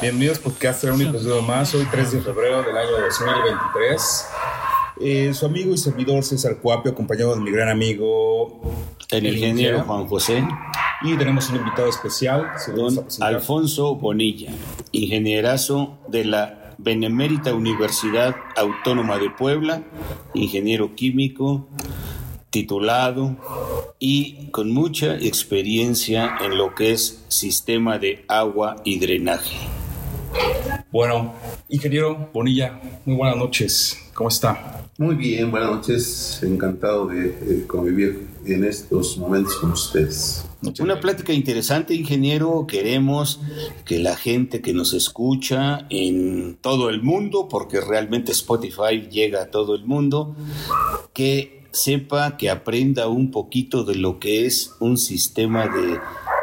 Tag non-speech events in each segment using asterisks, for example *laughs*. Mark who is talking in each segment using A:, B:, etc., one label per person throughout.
A: Bienvenidos podcast a un episodio más, hoy 3 de febrero del año 2023. Eh, su amigo y servidor César Cuapio, acompañado de mi gran amigo
B: el ingeniero Juan José.
A: Y tenemos un invitado especial,
B: don Alfonso Bonilla, ingenierazo de la Benemérita Universidad Autónoma de Puebla, ingeniero químico, titulado y con mucha experiencia en lo que es sistema de agua y drenaje.
A: Bueno, ingeniero Bonilla, muy buenas noches. ¿Cómo está?
C: Muy bien, buenas noches. Encantado de, convivir en estos momentos con ustedes.
B: Una plática interesante, ingeniero. Queremos que la gente que nos escucha en todo el mundo, porque realmente Spotify llega a todo el mundo, que sepa, que aprenda un poquito de lo que es un sistema de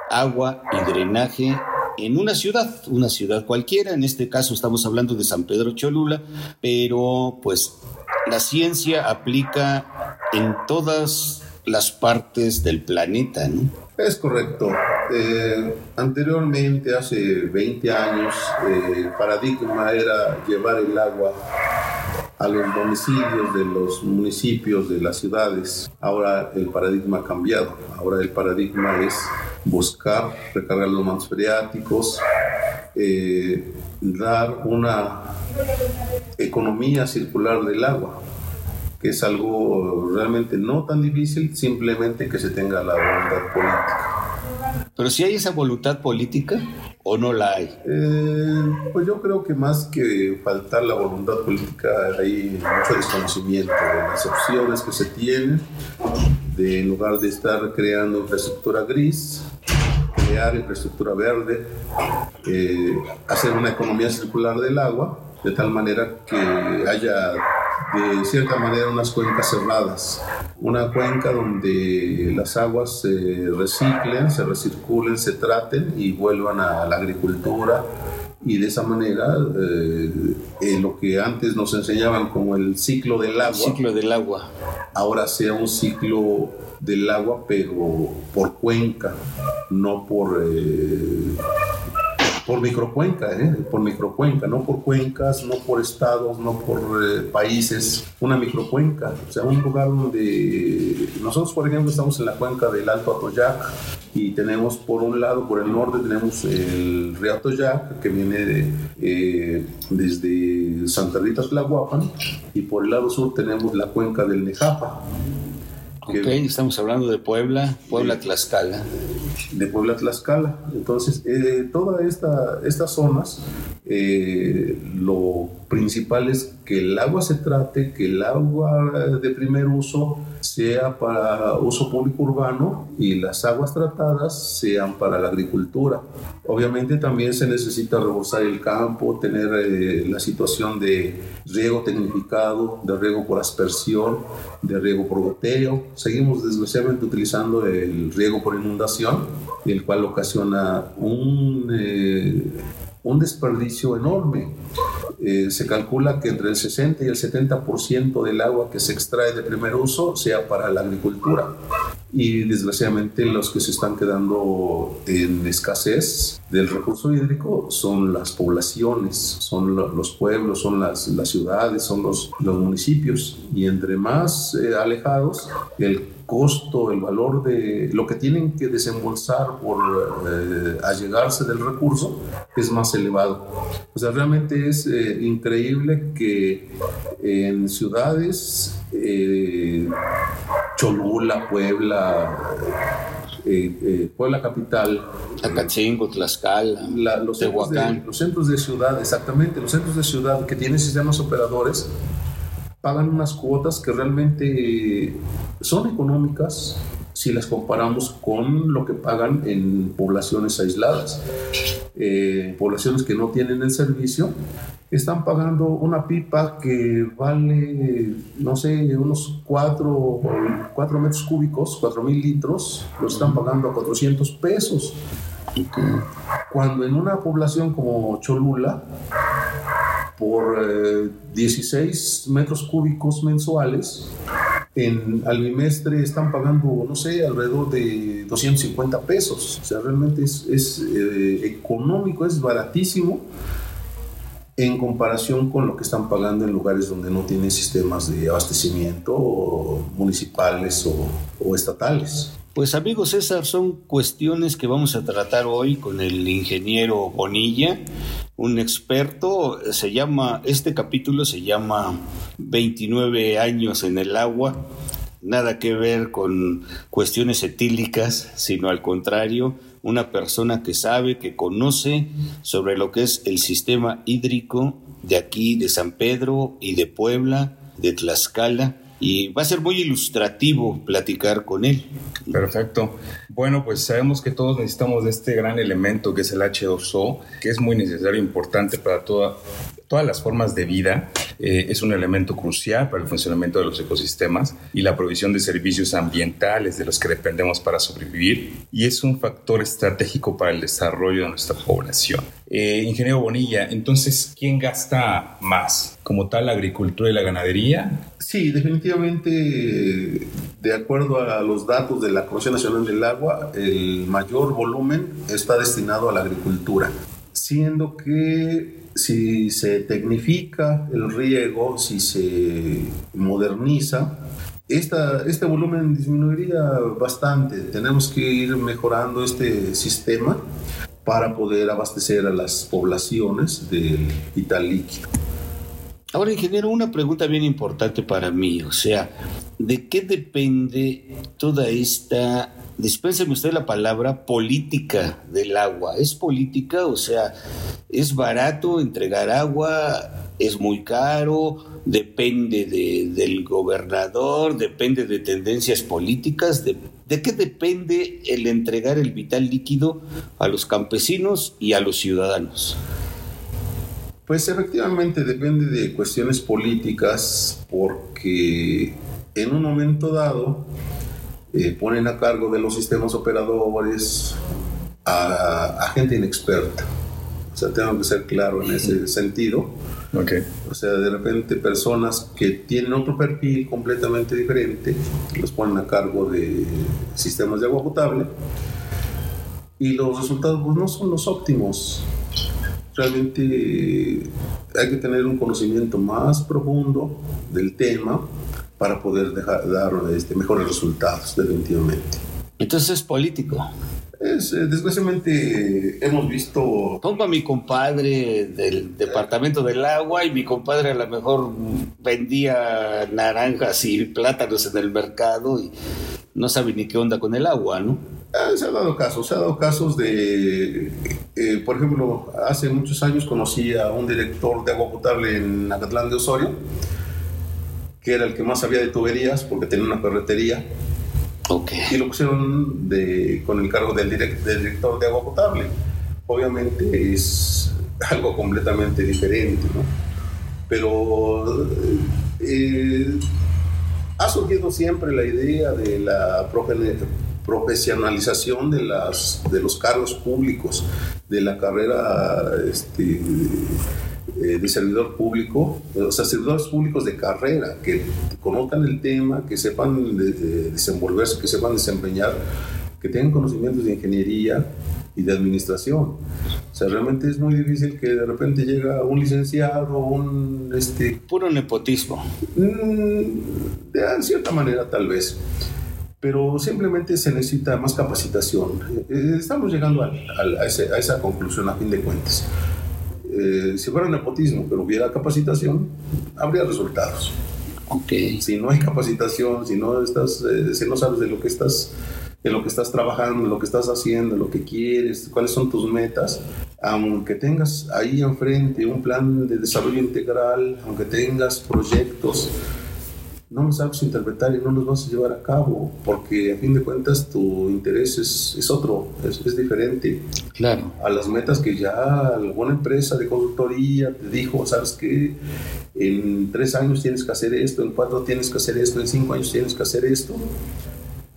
B: agua y drenaje en una ciudad, una ciudad cualquiera, en este caso estamos hablando de San Pedro Cholula, pero pues la ciencia aplica en todas las partes del planeta, ¿no?
C: Es correcto. Eh, anteriormente, hace 20 años, eh, el paradigma era llevar el agua a los domicilios de los municipios, de las ciudades. Ahora el paradigma ha cambiado. Ahora el paradigma es buscar recargar los mantos freáticos, eh, dar una economía circular del agua, que es algo realmente no tan difícil, simplemente que se tenga la voluntad política.
B: Pero si hay esa voluntad política, o no la hay?
C: Eh, pues yo creo que más que faltar la voluntad política hay mucho desconocimiento de las opciones que se tienen, de en lugar de estar creando infraestructura gris, crear infraestructura verde, eh, hacer una economía circular del agua, de tal manera que haya de cierta manera unas cuencas cerradas, una cuenca donde las aguas se reciclen, se recirculen, se traten y vuelvan a la agricultura. Y de esa manera eh, eh, lo que antes nos enseñaban como el ciclo del agua,
B: ciclo del agua,
C: ahora sea un ciclo del agua pero por cuenca, no por eh, por microcuenca, ¿eh? por microcuenca, no por cuencas, no por estados, no por eh, países, una microcuenca, o sea, un lugar donde nosotros, por ejemplo, estamos en la cuenca del Alto Atoyac y tenemos por un lado, por el norte, tenemos el río Atoyac que viene eh, desde Santa Rita Tlahuapan y por el lado sur tenemos la cuenca del Nejapa.
B: Ok, estamos hablando de Puebla, Puebla-Tlaxcala.
C: De Puebla-Tlaxcala. Entonces, eh, todas esta, estas zonas, eh, lo principal es que el agua se trate, que el agua de primer uso sea para uso público urbano y las aguas tratadas sean para la agricultura. Obviamente también se necesita reforzar el campo, tener eh, la situación de riego tecnificado, de riego por aspersión, de riego por goteo. Seguimos desgraciadamente utilizando el riego por inundación, el cual ocasiona un... Eh, un desperdicio enorme. Eh, se calcula que entre el 60 y el 70% del agua que se extrae de primer uso sea para la agricultura. Y desgraciadamente los que se están quedando en escasez del recurso hídrico son las poblaciones, son los pueblos, son las, las ciudades, son los, los municipios. Y entre más eh, alejados, el costo, el valor de lo que tienen que desembolsar por eh, allegarse del recurso es más elevado. O sea, realmente es eh, increíble que en ciudades, eh, Cholula, Puebla, Puebla capital,
B: Acachingo, Tlaxcala,
C: los, centros de, los centros de ciudad, exactamente, los centros de ciudad que tienen sistemas operadores pagan unas cuotas que realmente son económicas si las comparamos con lo que pagan en poblaciones aisladas. Eh, poblaciones que no tienen el servicio están pagando una pipa que vale, no sé, unos 4, cuatro metros cúbicos, 4 mil litros, lo están pagando a 400 pesos. Cuando en una población como Cholula, por 16 eh, metros cúbicos mensuales, en, al bimestre están pagando, no sé, alrededor de 250 pesos. O sea, realmente es, es eh, económico, es baratísimo en comparación con lo que están pagando en lugares donde no tienen sistemas de abastecimiento municipales o, o estatales.
B: Pues amigos César, son cuestiones que vamos a tratar hoy con el ingeniero Bonilla, un experto, se llama, este capítulo se llama 29 años en el agua, nada que ver con cuestiones etílicas, sino al contrario, una persona que sabe, que conoce sobre lo que es el sistema hídrico de aquí, de San Pedro y de Puebla, de Tlaxcala, y va a ser muy ilustrativo platicar con él.
A: Perfecto. Bueno, pues sabemos que todos necesitamos de este gran elemento que es el H2O, que es muy necesario e importante para toda, todas las formas de vida. Eh, es un elemento crucial para el funcionamiento de los ecosistemas y la provisión de servicios ambientales de los que dependemos para sobrevivir y es un factor estratégico para el desarrollo de nuestra población. Eh, ingeniero Bonilla, entonces, ¿quién gasta más? ¿Como tal la agricultura y la ganadería?
C: Sí, definitivamente, de acuerdo a los datos de la Comisión Nacional del Agua, el mayor volumen está destinado a la agricultura, siendo que si se tecnifica el riego, si se moderniza, esta, este volumen disminuiría bastante. Tenemos que ir mejorando este sistema para poder abastecer a las poblaciones del vital líquido.
B: Ahora, ingeniero, una pregunta bien importante para mí, o sea, ¿de qué depende toda esta, dispénseme usted la palabra, política del agua? ¿Es política? O sea, ¿es barato entregar agua? ¿Es muy caro? ¿Depende del gobernador? ¿Depende de tendencias políticas? ¿De, ¿De qué depende el entregar el vital líquido a los campesinos y a los ciudadanos?
C: Pues efectivamente depende de cuestiones políticas porque en un momento dado eh, ponen a cargo de los sistemas operadores a, gente inexperta. O sea, tengo que ser claro en ese sentido.
A: Okay.
C: O sea, de repente personas que tienen otro perfil completamente diferente los ponen a cargo de sistemas de agua potable y los resultados pues, no son los óptimos realmente hay que tener un conocimiento más profundo del tema para poder dejar, dar este, mejores resultados, definitivamente.
B: Entonces es político.
C: Es, eh, desgraciadamente hemos visto...
B: Pongo a mi compadre del Departamento del Agua y mi compadre a lo mejor vendía naranjas y plátanos en el mercado y no sabe ni qué onda con el agua, ¿no?
C: Ah, se ha dado casos, se ha dado casos de, eh, por ejemplo, hace muchos años conocí a un director de agua potable en Acatlán de Osorio, que era el que más sabía de tuberías porque tenía una ferretería.
B: Okay.
C: Y lo pusieron de, con el cargo del, director de agua potable. Obviamente es algo completamente diferente, ¿no? Pero eh, ha surgido siempre la idea de la profesionalización de, las, de los cargos públicos, de la carrera este, eh, de servidor público, o sea, servidores públicos de carrera, que conozcan el tema, que sepan desenvolverse, que sepan desempeñar, que tengan conocimientos de ingeniería y de administración. O sea, realmente es muy difícil que de repente llega un licenciado, un... Este,
B: Puro nepotismo.
C: Mm, de cierta manera, tal vez pero simplemente se necesita más capacitación. Eh, estamos llegando a, a, esa conclusión a fin de cuentas. Eh, si fuera nepotismo, pero hubiera capacitación, habría resultados.
B: Okay.
C: Si no hay capacitación, si no, estás, eh, si no sabes de lo que estás en lo que estás trabajando, lo que estás haciendo, lo que quieres, cuáles son tus metas, aunque tengas ahí enfrente un plan de desarrollo integral, aunque tengas proyectos, no los sabes interpretar y no los vas a llevar a cabo, porque a fin de cuentas tu interés es, es otro, es, es, diferente.
B: Claro.
C: A las metas que ya alguna empresa de consultoría te dijo, sabes que en tres años tienes que hacer esto, en cuatro tienes que hacer esto, en cinco años tienes que hacer esto.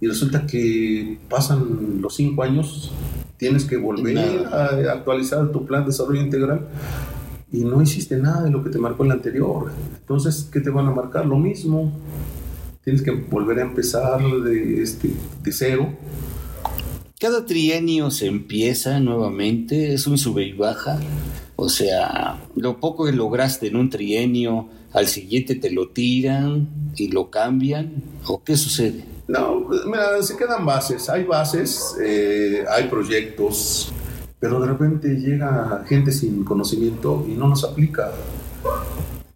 C: Y resulta que pasan los cinco años, tienes que volver a actualizar tu plan de desarrollo integral y no hiciste nada de lo que te marcó el anterior. Entonces, ¿qué te van a marcar? Lo mismo. tienes que volver a empezar de, este, de cero.
B: Cada trienio se empieza nuevamente, es un sube y baja. O sea, lo poco que lograste en un trienio, al siguiente te lo tiran y lo cambian. ¿O qué sucede?
C: No, mira, se quedan bases. Hay bases, eh, hay proyectos, pero de repente llega gente sin conocimiento y no nos aplica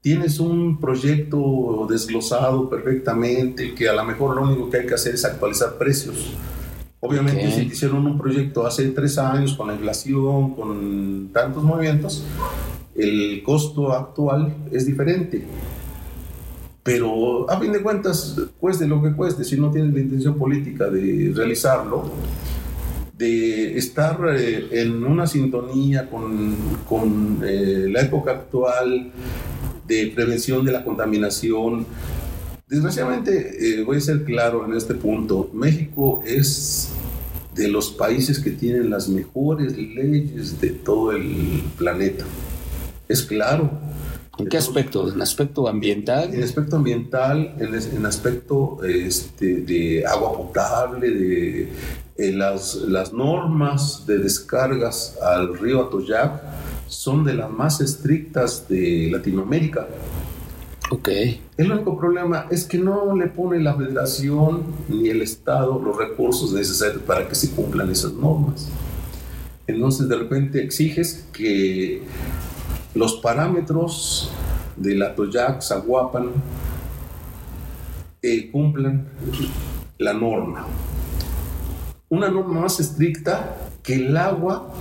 C: tienes un proyecto desglosado perfectamente, que a lo mejor lo único que hay que hacer es actualizar precios. Obviamente, si te hicieron un proyecto hace tres años con la inflación, con tantos movimientos, el costo actual es diferente. Pero a fin de cuentas, cueste lo que cueste, si no tienes la intención política de realizarlo, de estar eh, en una sintonía con, con eh, la época actual, de prevención de la contaminación. Desgraciadamente, eh, voy a ser claro en este punto, México es de los países que tienen las mejores leyes de todo el planeta. Es claro.
B: ¿En qué aspecto? ¿En aspecto ambiental?
C: En aspecto ambiental, en, en aspecto este, de agua potable, de eh, las, las normas de descargas al río Atoyac son de las más estrictas de Latinoamérica.
B: Ok.
C: El único problema es que no le pone la federación ni el Estado los recursos necesarios para que se cumplan esas normas. Entonces de repente exiges que los parámetros de la Toyac, Zaguapan, eh, cumplan la norma. Una norma más estricta que el agua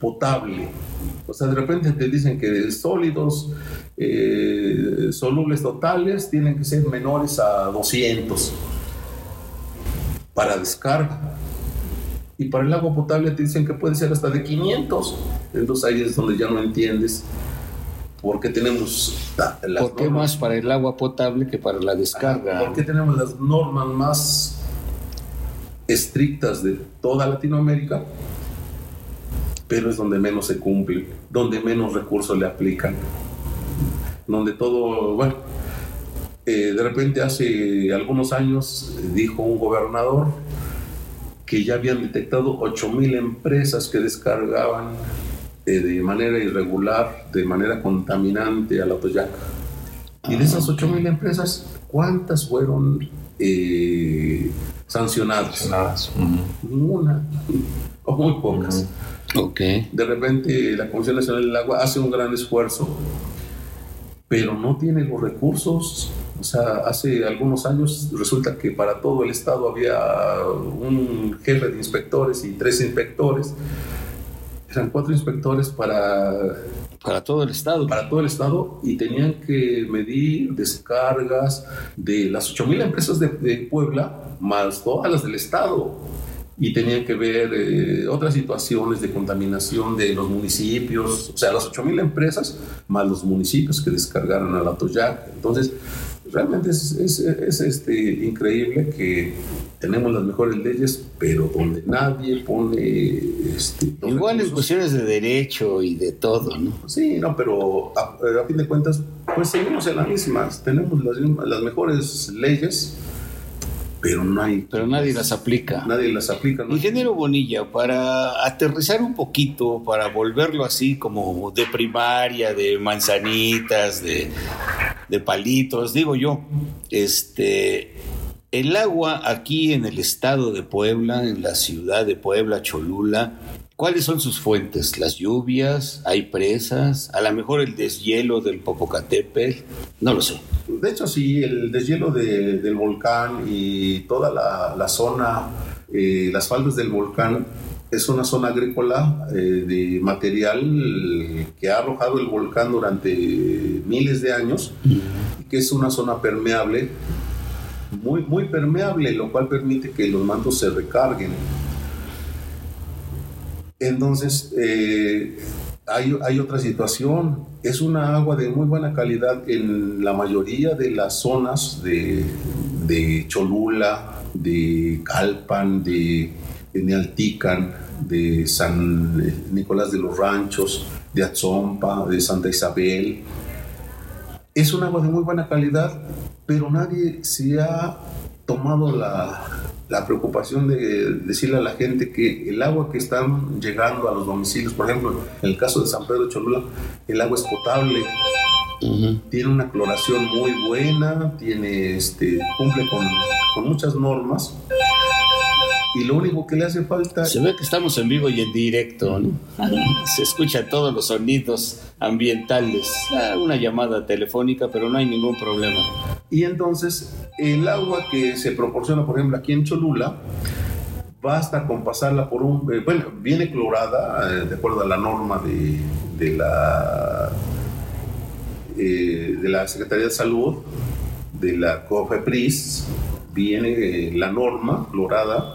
C: potable o sea, de repente te dicen que sólidos eh, solubles totales tienen que ser menores a 200 para descarga. Y para el agua potable te dicen que puede ser hasta de 500. Entonces ahí es donde ya no entiendes por qué tenemos
B: las ¿Por qué más para el agua potable que para la descarga?
C: ¿Por qué tenemos las normas más estrictas de toda Latinoamérica? pero es donde menos se cumple, donde menos recursos le aplican, donde todo, bueno, eh, de repente hace algunos años dijo un gobernador que ya habían detectado 8.000 empresas que descargaban eh, de manera irregular, de manera contaminante a la Toyac. Y de esas 8.000 empresas, ¿cuántas fueron eh, sancionadas?
A: Sancionadas.
C: Ninguna, o muy pocas.
B: Okay.
C: De repente la Comisión Nacional del Agua hace un gran esfuerzo, pero no tiene los recursos. O sea, hace algunos años resulta que para todo el estado había un jefe de inspectores y tres inspectores. Eran cuatro inspectores para
B: para todo el estado.
C: Para todo el estado y tenían que medir descargas de las 8.000 empresas de, de, Puebla más todas las del estado y tenían que ver eh, otras situaciones de contaminación de los municipios, o sea, las 8.000 empresas más los municipios que descargaron al Atoyac. Entonces, realmente es, es, es, este, increíble que tenemos las mejores leyes, pero donde nadie pone... Este,
B: Igual en cuestiones de derecho y de todo, ¿no?
C: Sí, no, pero a, a fin de cuentas, pues seguimos en las mismas. Tenemos las, las mejores leyes, pero no hay.
B: Pero nadie las aplica.
C: Nadie las aplica.
B: Ingeniero Bonilla, para aterrizar un poquito, para volverlo así como de primaria, de manzanitas, de, de palitos, digo yo, este. El agua aquí en el estado de Puebla, en la ciudad de Puebla, Cholula, ¿Cuáles son sus fuentes? ¿Las lluvias? ¿Hay presas? ¿A lo mejor el deshielo del Popocatépetl? No lo sé.
C: De hecho, sí, el deshielo de, del volcán y toda la, la zona, eh, las faldas del volcán, es una zona agrícola eh, de material que ha arrojado el volcán durante miles de años que es una zona permeable, muy, muy permeable, lo cual permite que los mantos se recarguen. Entonces, eh, hay, hay, otra situación. Es una agua de muy buena calidad en la mayoría de las zonas de, de Cholula, de Calpan, de, Nealtican, de San Nicolás de los Ranchos, de Atzompa, de Santa Isabel. Es un agua de muy buena calidad, pero nadie se ha tomado la, la preocupación de decirle a la gente que el agua que están llegando a los domicilios, por ejemplo, en el caso de San Pedro de Cholula, el agua es potable, tiene una cloración muy buena, tiene, este, cumple con, con muchas normas y lo único que le hace falta...
B: Se ve que estamos en vivo y en directo, ¿no? Se escuchan todos los sonidos ambientales. Ah, una llamada telefónica, pero no hay ningún problema.
C: Y entonces el agua que se proporciona, por ejemplo, aquí en Cholula, basta con pasarla por un... Eh, bueno, viene clorada, eh, de acuerdo a la norma de, de la, eh, de la Secretaría de Salud, de la COFEPRIS, viene la norma clorada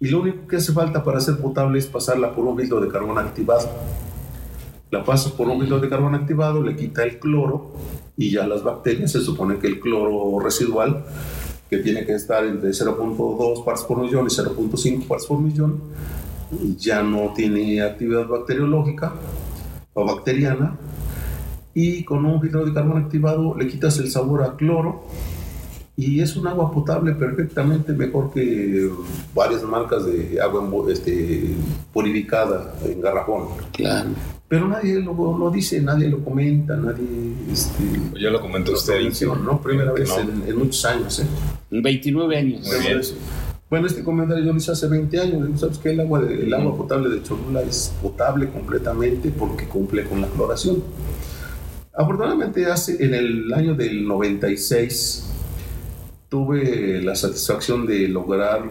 C: y lo único que hace falta para ser potable es pasarla por un filtro de carbón activado. La pasas por un filtro de carbón activado, le quita el cloro y ya las bacterias, se supone que el cloro residual, que tiene que estar entre 0.2 partes por millón y 0.5 partes por millón, ya no tiene actividad bacteriológica o bacteriana. Y con un filtro de carbón activado le quitas el sabor a cloro y es un agua potable perfectamente mejor que varias marcas de agua este, purificada en garrafón.
B: Claro.
C: Pero nadie lo, lo dice, nadie lo comenta, nadie... Este,
A: ya lo comentó usted.
C: ¿no? Primera vez En, muchos años. ¿eh?
B: 29 años.
A: Muy bien.
C: Bueno, este comentario yo lo hice hace 20 años. ¿Sabes qué? El agua, de, el agua potable de Cholula es potable completamente porque cumple con la cloración. Afortunadamente, hace, en el año del 96 tuve la satisfacción de lograr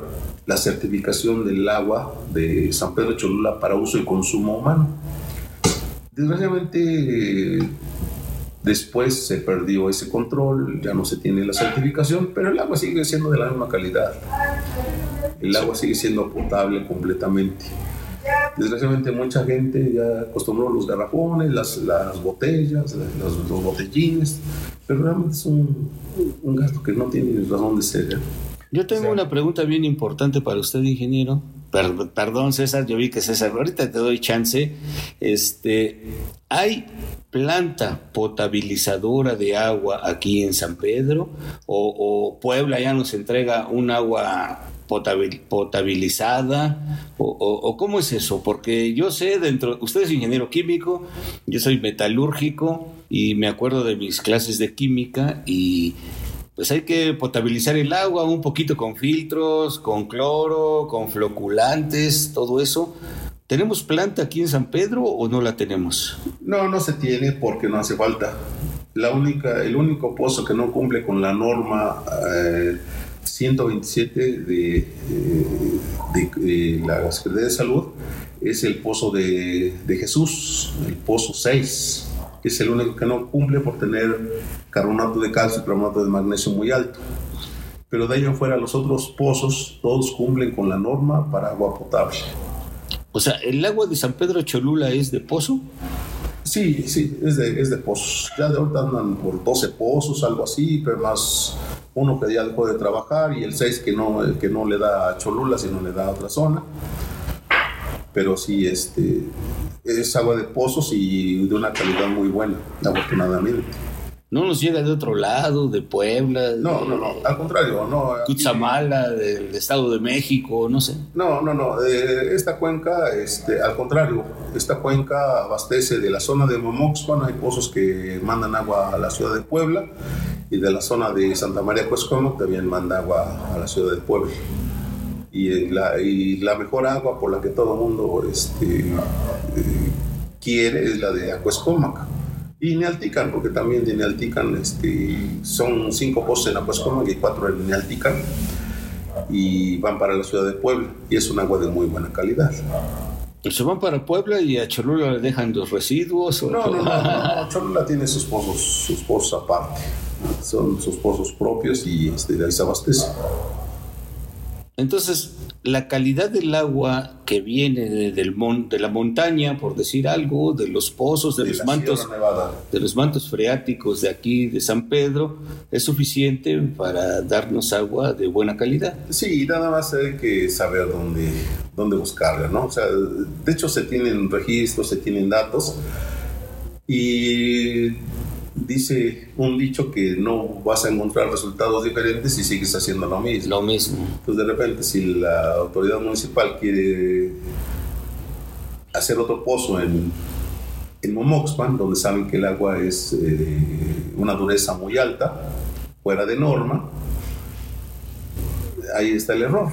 C: la certificación del agua de San Pedro Cholula para uso y consumo humano. Desgraciadamente, después se perdió ese control, ya no se tiene la certificación, pero el agua sigue siendo de la misma calidad. El agua sigue siendo potable completamente. Desgraciadamente mucha gente ya acostumbró los garrafones, las, las botellas, los, los, botellines, pero realmente es un, un, gasto que no tiene razón de ser. ¿eh?
B: Yo tengo una pregunta bien importante para usted, ingeniero. perdón, César, yo vi que César, ahorita te doy chance. Este, ¿Hay planta potabilizadora de agua aquí en San Pedro? ¿O, o Puebla ya nos entrega un agua potabilizada o, cómo es eso? Porque yo sé dentro, usted es ingeniero químico, yo soy metalúrgico y me acuerdo de mis clases de química y pues hay que potabilizar el agua un poquito con filtros, con cloro, con floculantes, todo eso. ¿Tenemos planta aquí en San Pedro o no la tenemos?
C: No, no se tiene porque no hace falta. La única, el único pozo que no cumple con la norma eh, 127 de, de, la Secretaría de Salud es el pozo de, de, Jesús, el pozo 6, que es el único que no cumple por tener carbonato de calcio y carbonato de magnesio muy alto. Pero de ahí en fuera los otros pozos todos cumplen con la norma para agua potable.
B: O sea, ¿el agua de San Pedro Cholula es de pozo?
C: Sí, sí, es de, es de pozos. Ya de ahorita andan por 12 pozos, algo así, pero más uno que ya dejó de trabajar y el 6 que no, que no le da a Cholula, sino le da a otra zona. Pero sí, este, es agua de pozos y de una calidad muy buena, afortunadamente.
B: ¿No nos llega de otro lado, de Puebla?
C: No, no, no, al contrario, no.
B: Cutzamala, del Estado de México, no sé.
C: No, no, no, eh, esta cuenca, este, al contrario, esta cuenca abastece de la zona de Momoxpan, hay pozos que mandan agua a la ciudad de Puebla, y de la zona de Santa María Cuescomo también manda agua a la ciudad de Puebla. Y la, y la mejor agua por la que todo el mundo este, eh, quiere es la de Acuescómac y Nealtican, porque también de Nealtican este, son cinco pozos en Acuascoma y cuatro en Nealtican, y van para la ciudad de Puebla, y es un agua de muy buena calidad.
B: ¿Se van para Puebla y a Cholula le dejan los residuos?
C: No, no, no, Cholula tiene sus pozos, sus pozos aparte, son sus pozos propios y este, de ahí se abastece.
B: Entonces, la calidad del agua que viene de, del de la montaña, por decir algo, de los pozos, de, los mantos, de los mantos freáticos de aquí, de San Pedro, es suficiente para darnos agua de buena calidad.
C: Sí, nada más hay que saber dónde, dónde buscarla, ¿no? O sea, de hecho se tienen registros, se tienen datos y dice un dicho que no vas a encontrar resultados diferentes si sigues haciendo lo mismo.
B: Lo mismo.
C: Entonces, de repente, si la autoridad municipal quiere hacer otro pozo en, en Momoxpan, donde saben que el agua es eh, una dureza muy alta, fuera de norma, ahí está el error.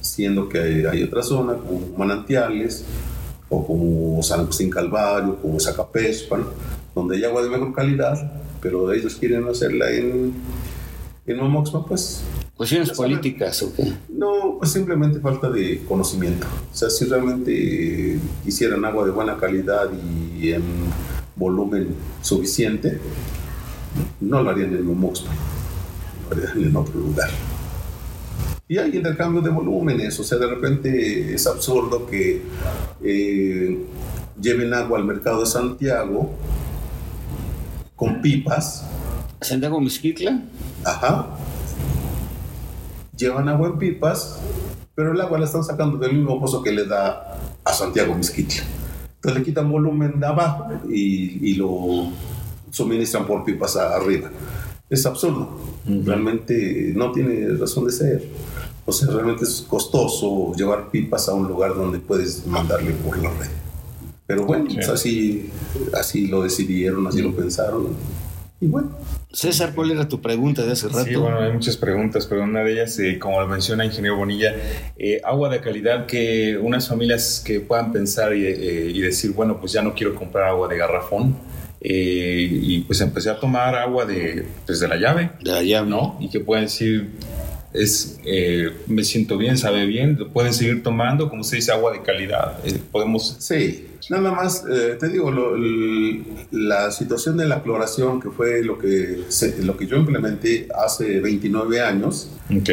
C: Siendo que hay, hay otra zona, como manantiales, o como San Agustín Calvario, como Zacapespan, donde hay agua de mejor calidad, pero ellos quieren hacerla en, en Momoxpan, pues
B: ¿Cuestiones políticas o qué?
C: no, pues simplemente falta de conocimiento. O sea, si realmente quisieran agua de buena calidad y en volumen suficiente, no lo harían en Momoxpan, lo harían en otro lugar. Y hay intercambio de volúmenes, o sea, de repente es absurdo que eh, lleven agua al mercado de Santiago con pipas,
B: ¿Santiago Mezquitla?
C: Ajá. Llevan agua en pipas, pero el agua la están sacando del mismo pozo que le da a Santiago Mezquitla. Entonces le quitan volumen de abajo y, y lo suministran por pipas arriba. Es absurdo. Realmente no tiene razón de ser. O sea, realmente es costoso llevar pipas a un lugar donde puedes mandarle por la red. Pero bueno,
A: Sí.
C: pues así, así lo decidieron, así lo pensaron. Y bueno,
B: César, ¿cuál era tu pregunta de hace rato?
A: Sí, bueno, hay muchas preguntas, pero una de ellas, eh, como lo menciona Ingeniero Bonilla, eh, agua de calidad que unas familias que puedan pensar y, eh, y decir, bueno, pues ya no quiero comprar agua de garrafón, eh, y pues empecé a tomar agua de, pues de la llave,
B: De la llave.
A: ¿no? Y que pueden decir, es, eh, me siento bien, sabe bien, lo pueden seguir tomando, como se dice, agua de calidad. Eh, podemos...
C: Sí, nada más, eh, te digo, lo- la situación de la cloración, que fue lo que, se- lo que yo implementé hace 29 años,
A: Ok.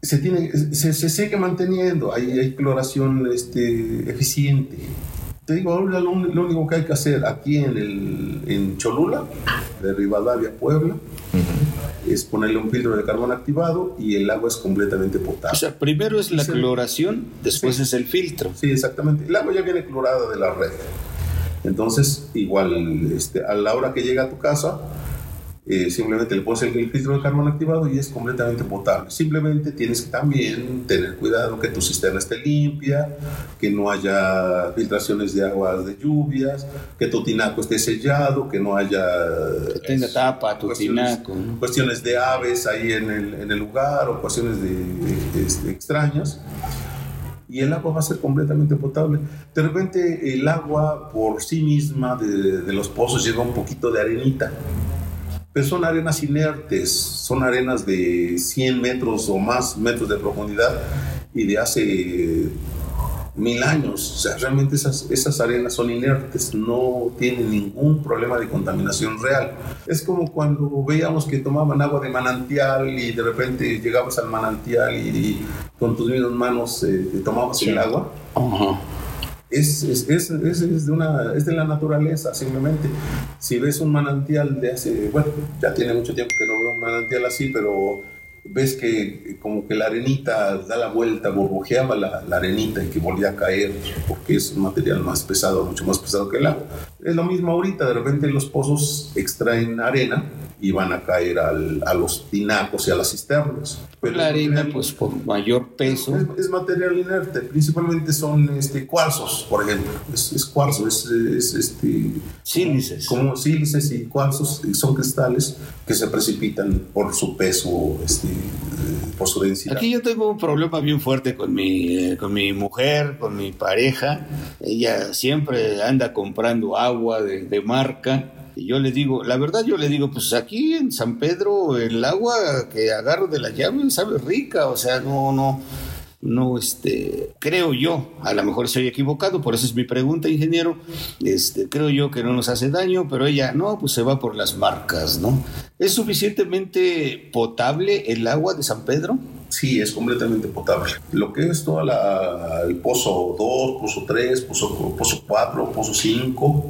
C: se, tiene, se, se sigue manteniendo, hay, hay cloración este, eficiente. Te digo, ahora lo, lo único que hay que hacer aquí en, el, en Cholula, de Rivadavia, Puebla, es ponerle un filtro de carbón activado y el agua es completamente
B: O
C: potable.
B: sea, primero es la
C: Sí.
B: cloración, después
C: Sí.
B: es el filtro.
C: Sí, exactamente. El agua ya viene clorada de la red. Entonces, igual, este, a la hora que llega a tu casa, eh, simplemente le pones el, el filtro de carbón activado y es completamente potable. Simplemente tienes que también tener cuidado que tu cisterna esté limpia, que no haya filtraciones de aguas de lluvias, que tu tinaco esté sellado, que no haya
B: Que tenga tapa, tu
C: cuestiones,
B: tinaco. ¿no?
C: cuestiones de aves ahí en el, en el lugar o cuestiones de, de- este, extrañas. Y el agua va a ser completamente potable. De repente el agua por sí misma de, de los pozos lleva un poquito de arenita. Pero son arenas inertes, son arenas de 100 metros o más metros de profundidad y de hace mil años. O sea, realmente esas, esas arenas son inertes, no tienen ningún problema de contaminación real. Es como cuando veíamos que tomaban agua de manantial y de repente llegabas al manantial y, y con tus mismas manos eh, tomabas
A: Sí.
C: el agua.
B: Ajá.
C: Es, es, es, es- es de una, es de la naturaleza, simplemente. Si ves un manantial de hace, bueno, ya tiene mucho tiempo que no veo un manantial así, pero ves que como que la arenita da la vuelta, burbujeaba la, la arenita y que volvía a caer, porque es un material más pesado, mucho más pesado que el agua. Es lo mismo ahorita, de repente los pozos extraen arena y van a caer al- a los tinacos y a las cisternas. Pero
B: la arena,
C: material-
B: pues por mayor peso.
C: es, es material inerte, principalmente son este, cuarzos, por ejemplo. Es, es cuarzo, es, es, este,
B: Sílices.
C: como sílices y cuarzos, son cristales que se precipitan por su peso, este, eh, por su densidad.
B: Aquí yo tengo un problema bien fuerte con mi, eh, con mi mujer, con mi pareja. Ella siempre anda comprando agua de, de marca. Y yo le digo, la verdad yo le digo, pues aquí en San Pedro el agua que agarro de la llave sabe rica, o sea, no, no, no, este, creo yo, a lo mejor estoy equivocado, por eso es mi pregunta, ingeniero, este, creo yo que no nos hace daño, pero ella, no, pues se va por las marcas, ¿no? ¿Es suficientemente potable el agua de San Pedro?
C: Sí, es completamente potable. Lo que es todo el pozo 2, pozo 3, pozo, pozo 4, pozo 5,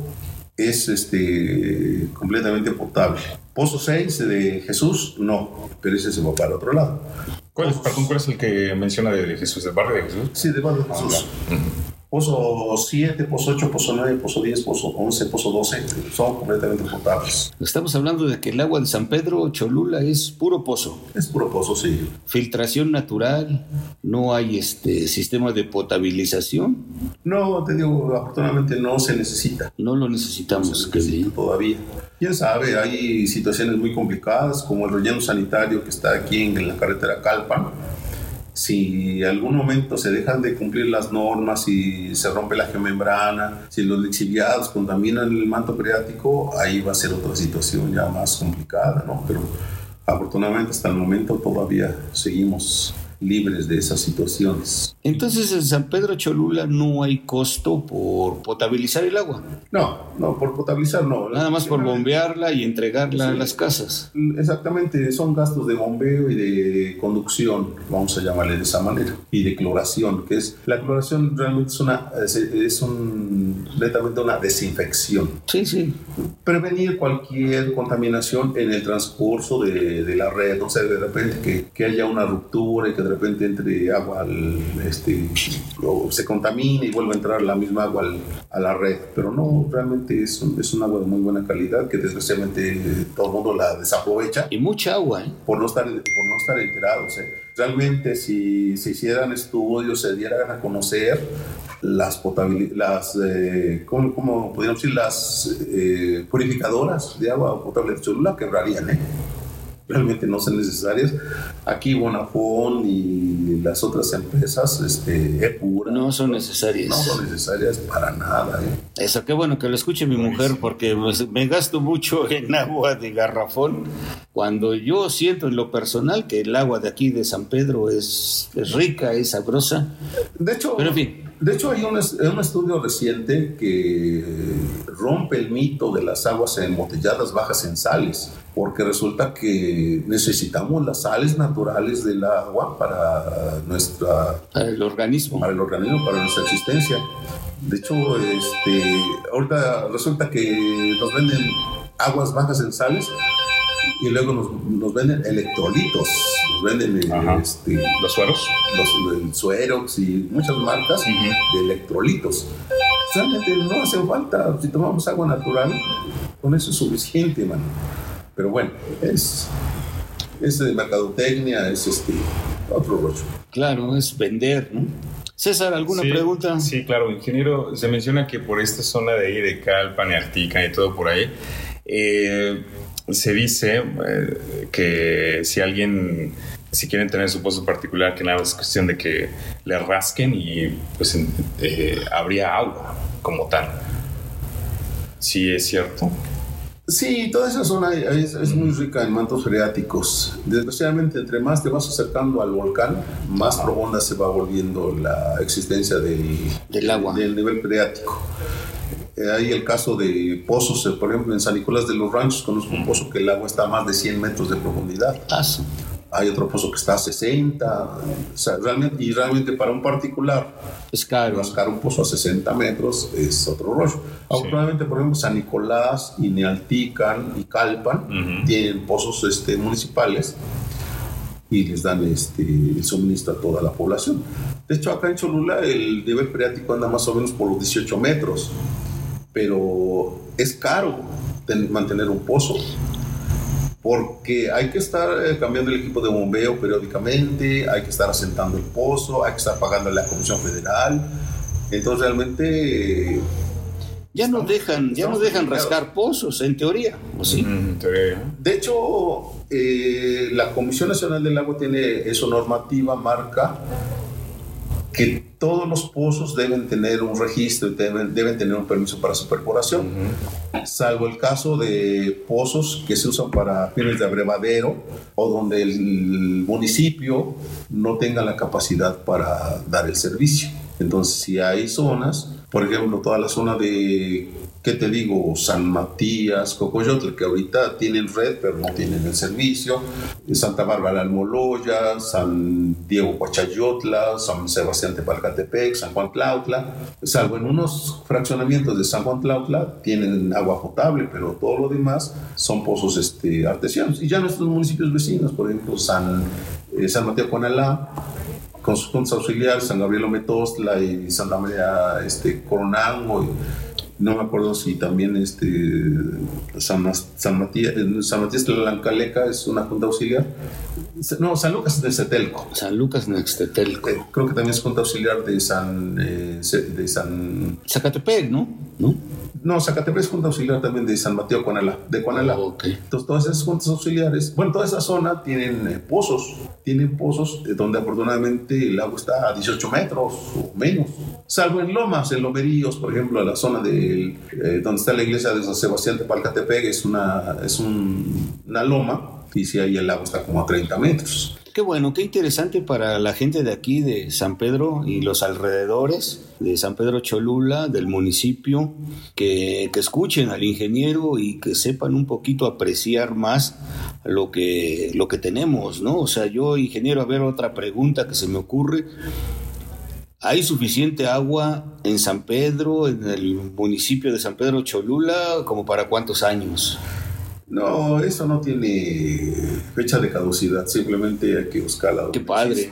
C: es este, completamente potable. Pozo 6 de Jesús, no, pero ese se va para otro lado.
A: ¿Cuál es, perdón, ¿cuál es el que menciona de Jesús, del barrio de Jesús?
C: Sí, de Barrio Jesús. Pozo 7, Pozo 8, Pozo 9, Pozo 10, Pozo 11, Pozo 12 son completamente potables.
B: Estamos hablando de que el agua de San Pedro Cholula es puro pozo.
C: Es puro pozo, sí.
B: Filtración natural, no hay este sistema de potabilización.
C: No, te digo, afortunadamente no se necesita.
B: No lo necesitamos,
C: no necesita todavía. Quién sabe, hay situaciones muy complicadas como el relleno sanitario que está aquí en la carretera Calpan si algún momento se dejan de cumplir las normas y se rompe la geomembrana, si los lixiviados contaminan el manto freático, ahí va a ser otra situación ya más complicada, ¿no? Pero afortunadamente hasta el momento todavía seguimos libres de esas situaciones.
B: Entonces en San Pedro Cholula no hay costo por potabilizar el agua.
C: No, no, por potabilizar no.
B: Nada más por bombearla y entregarla a las casas.
C: Exactamente, son gastos de bombeo y de conducción, vamos a llamarle de esa manera, y de cloración, que es, la cloración realmente es una, es, un, netamente una desinfección.
B: Sí, sí.
C: Prevenir cualquier contaminación en el transcurso de, de la red, o sea, de repente que, que haya una ruptura y que de repente entre agua al, este, o se contamina y vuelve a entrar la misma agua a la red. Pero no, realmente es un, es un agua de muy buena calidad que desgraciadamente todo el mundo la desaprovecha.
B: Y mucha agua, ¿eh?
C: Por no estar, por no estar enterados. ¿eh? Realmente si se hicieran estudios, se dieran a conocer las las, eh, ¿cómo, ¿cómo, podríamos decir? Las eh, purificadoras de agua potable de Cholula quebrarían, ¿eh? Realmente no son necesarias. Aquí Bonafón y las otras empresas, este, Epura,
B: no son necesarias.
C: No son necesarias para nada. ¿eh?
B: Eso, qué bueno que lo escuche mi mujer, porque pues, me gasto mucho *laughs* en agua de garrafón, cuando yo siento en lo personal que el agua de aquí de San Pedro es, es rica, es sabrosa.
C: De hecho,
B: pero en fin.
C: De hecho, hay un, un, estudio reciente que rompe el mito de las aguas embotelladas bajas en sales, porque resulta que necesitamos las sales naturales del agua para nuestra...
B: Para el organismo.
C: Para el organismo, para nuestra existencia. De hecho, este, ahorita resulta que nos venden aguas bajas en sales y luego nos, venden electrolitos, nos venden este,
A: los sueros,
C: los, el suerox y muchas marcas de electrolitos. Realmente no hace falta, si tomamos agua natural, con eso es suficiente, mano. Pero bueno, es, es de mercadotecnia, es este, otro rollo.
B: Claro, es vender, ¿no? César, ¿alguna pregunta?
A: Sí, claro, ingeniero, se menciona que por esta zona de ahí de Calpan y Artica y todo por ahí, eh, se dice eh, que si alguien, si quieren tener su pozo particular, que nada es cuestión de que le rasquen y pues eh, habría agua como tal. Sí, es cierto.
C: Sí, toda esa zona es, muy rica en mantos freáticos. Desgraciadamente, entre más te vas acercando al volcán, más profunda se va volviendo la existencia del,
B: del agua.
C: Del nivel freático. Eh, hay el caso de pozos, eh, por ejemplo, en San Nicolás de los Ranchos conozco un pozo que el agua está a más de 100 metros de profundidad.
B: Ah,
C: hay otro pozo que está a 60. realmente, y realmente para un particular
B: es caro.
C: Buscar un pozo a 60 metros es otro rollo. Afortunadamente, por ejemplo, San Nicolás, Inealtican y Calpan tienen pozos este, municipales y les dan este, el suministro a toda la población. De hecho, acá en Cholula el nivel freático anda más o menos por los 18 metros pero es caro mantener un pozo porque hay que estar eh, cambiando el equipo de bombeo periódicamente, hay que estar asentando el pozo, hay que estar pagando la Comisión Federal. Entonces realmente
B: ya no dejan, ya no dejan rascar pozos, en teoría, ¿o sí?
C: De hecho, eh, la Comisión Nacional del Agua tiene su normativa, marca que todos los pozos deben tener un registro y deben, deben tener un permiso para su perforación, salvo el caso de pozos que se usan para fines de abrevadero o donde el municipio no tenga la capacidad para dar el servicio. Entonces, si hay zonas, por ejemplo, toda la zona de ¿qué te digo? San Matías, Cocoyotl, que ahorita tienen red, pero no tienen el servicio, Santa Bárbara Almoloya, San Diego Coachayotla, San Sebastián Tepalcatepec, San Juan Tlautla, salvo en unos fraccionamientos de San Juan Tlautla tienen agua potable, pero todo lo demás son pozos este, artesianos. Y ya nuestros municipios vecinos, por ejemplo, San, eh, San Mateo Conalá, con sus juntas auxiliares, San Gabriel Ometosla y Santa María este, Coronango. No me acuerdo si también este, San, San Matías, San Matías de la Lancaleca es una junta auxiliar. No, San Lucas de Cetelco.
B: San Lucas de Cetelco.
C: Eh, creo que también es junta auxiliar de San... Eh, de San...
B: Zacatepec, ¿no? ¿No?
C: No, Zacatepec es junta auxiliar también de San Mateo de Conala.
B: Oh,
C: Entonces, todas esas juntas auxiliares, bueno, toda esa zona tienen eh, pozos, tienen pozos donde afortunadamente el agua está a 18 metros o menos, salvo en lomas, en lomeríos, por ejemplo, la zona de donde está la iglesia de San Sebastián de Palcatepec, es una, es una loma y si ahí el agua está como a 30 metros.
B: Qué bueno, qué interesante para la gente de aquí, de San Pedro y los alrededores, de San Pedro Cholula, del municipio, que, que, escuchen al ingeniero y que sepan un poquito apreciar más lo que, lo que tenemos, ¿no? O sea, yo, ingeniero, a ver otra pregunta que se me ocurre. ¿Hay suficiente agua en San Pedro, en el municipio de San Pedro Cholula, como para cuántos años?
C: No, eso no tiene fecha de caducidad, simplemente hay que buscarla.
B: Qué padre.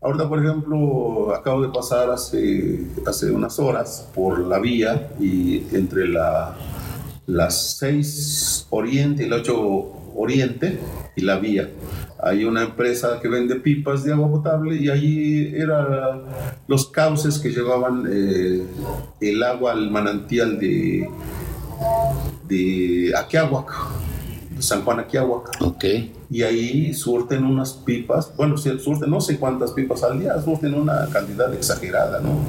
C: Ahorita, por ejemplo, acabo de pasar hace, hace unas horas por la vía y entre la, las 6 Oriente y la 8 Oriente y la vía. Hay una empresa que vende pipas de agua potable y allí eran los cauces que llevaban eh, el agua al manantial de, de Aquiahuac San Juan Aquiahuac.
B: Ok.
C: Y ahí surten unas pipas, bueno, surten no sé cuántas pipas al día, surten una cantidad exagerada, ¿no?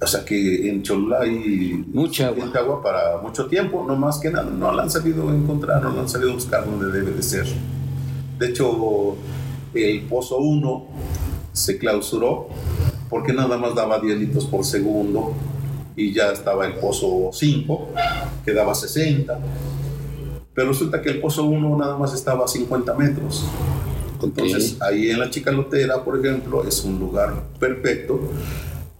C: O sea que en Cholula hay
B: mucha
C: agua. para mucho tiempo, no más que nada, no la han sabido encontrar, no la han sabido buscar donde debe de ser. De hecho, el Pozo 1 se clausuró porque nada más daba 10 litros por segundo y ya estaba el Pozo 5 que daba 60 pero resulta que el pozo 1 nada más estaba a 50 metros. Entonces, ahí en la Chicalotera, por ejemplo, es un lugar perfecto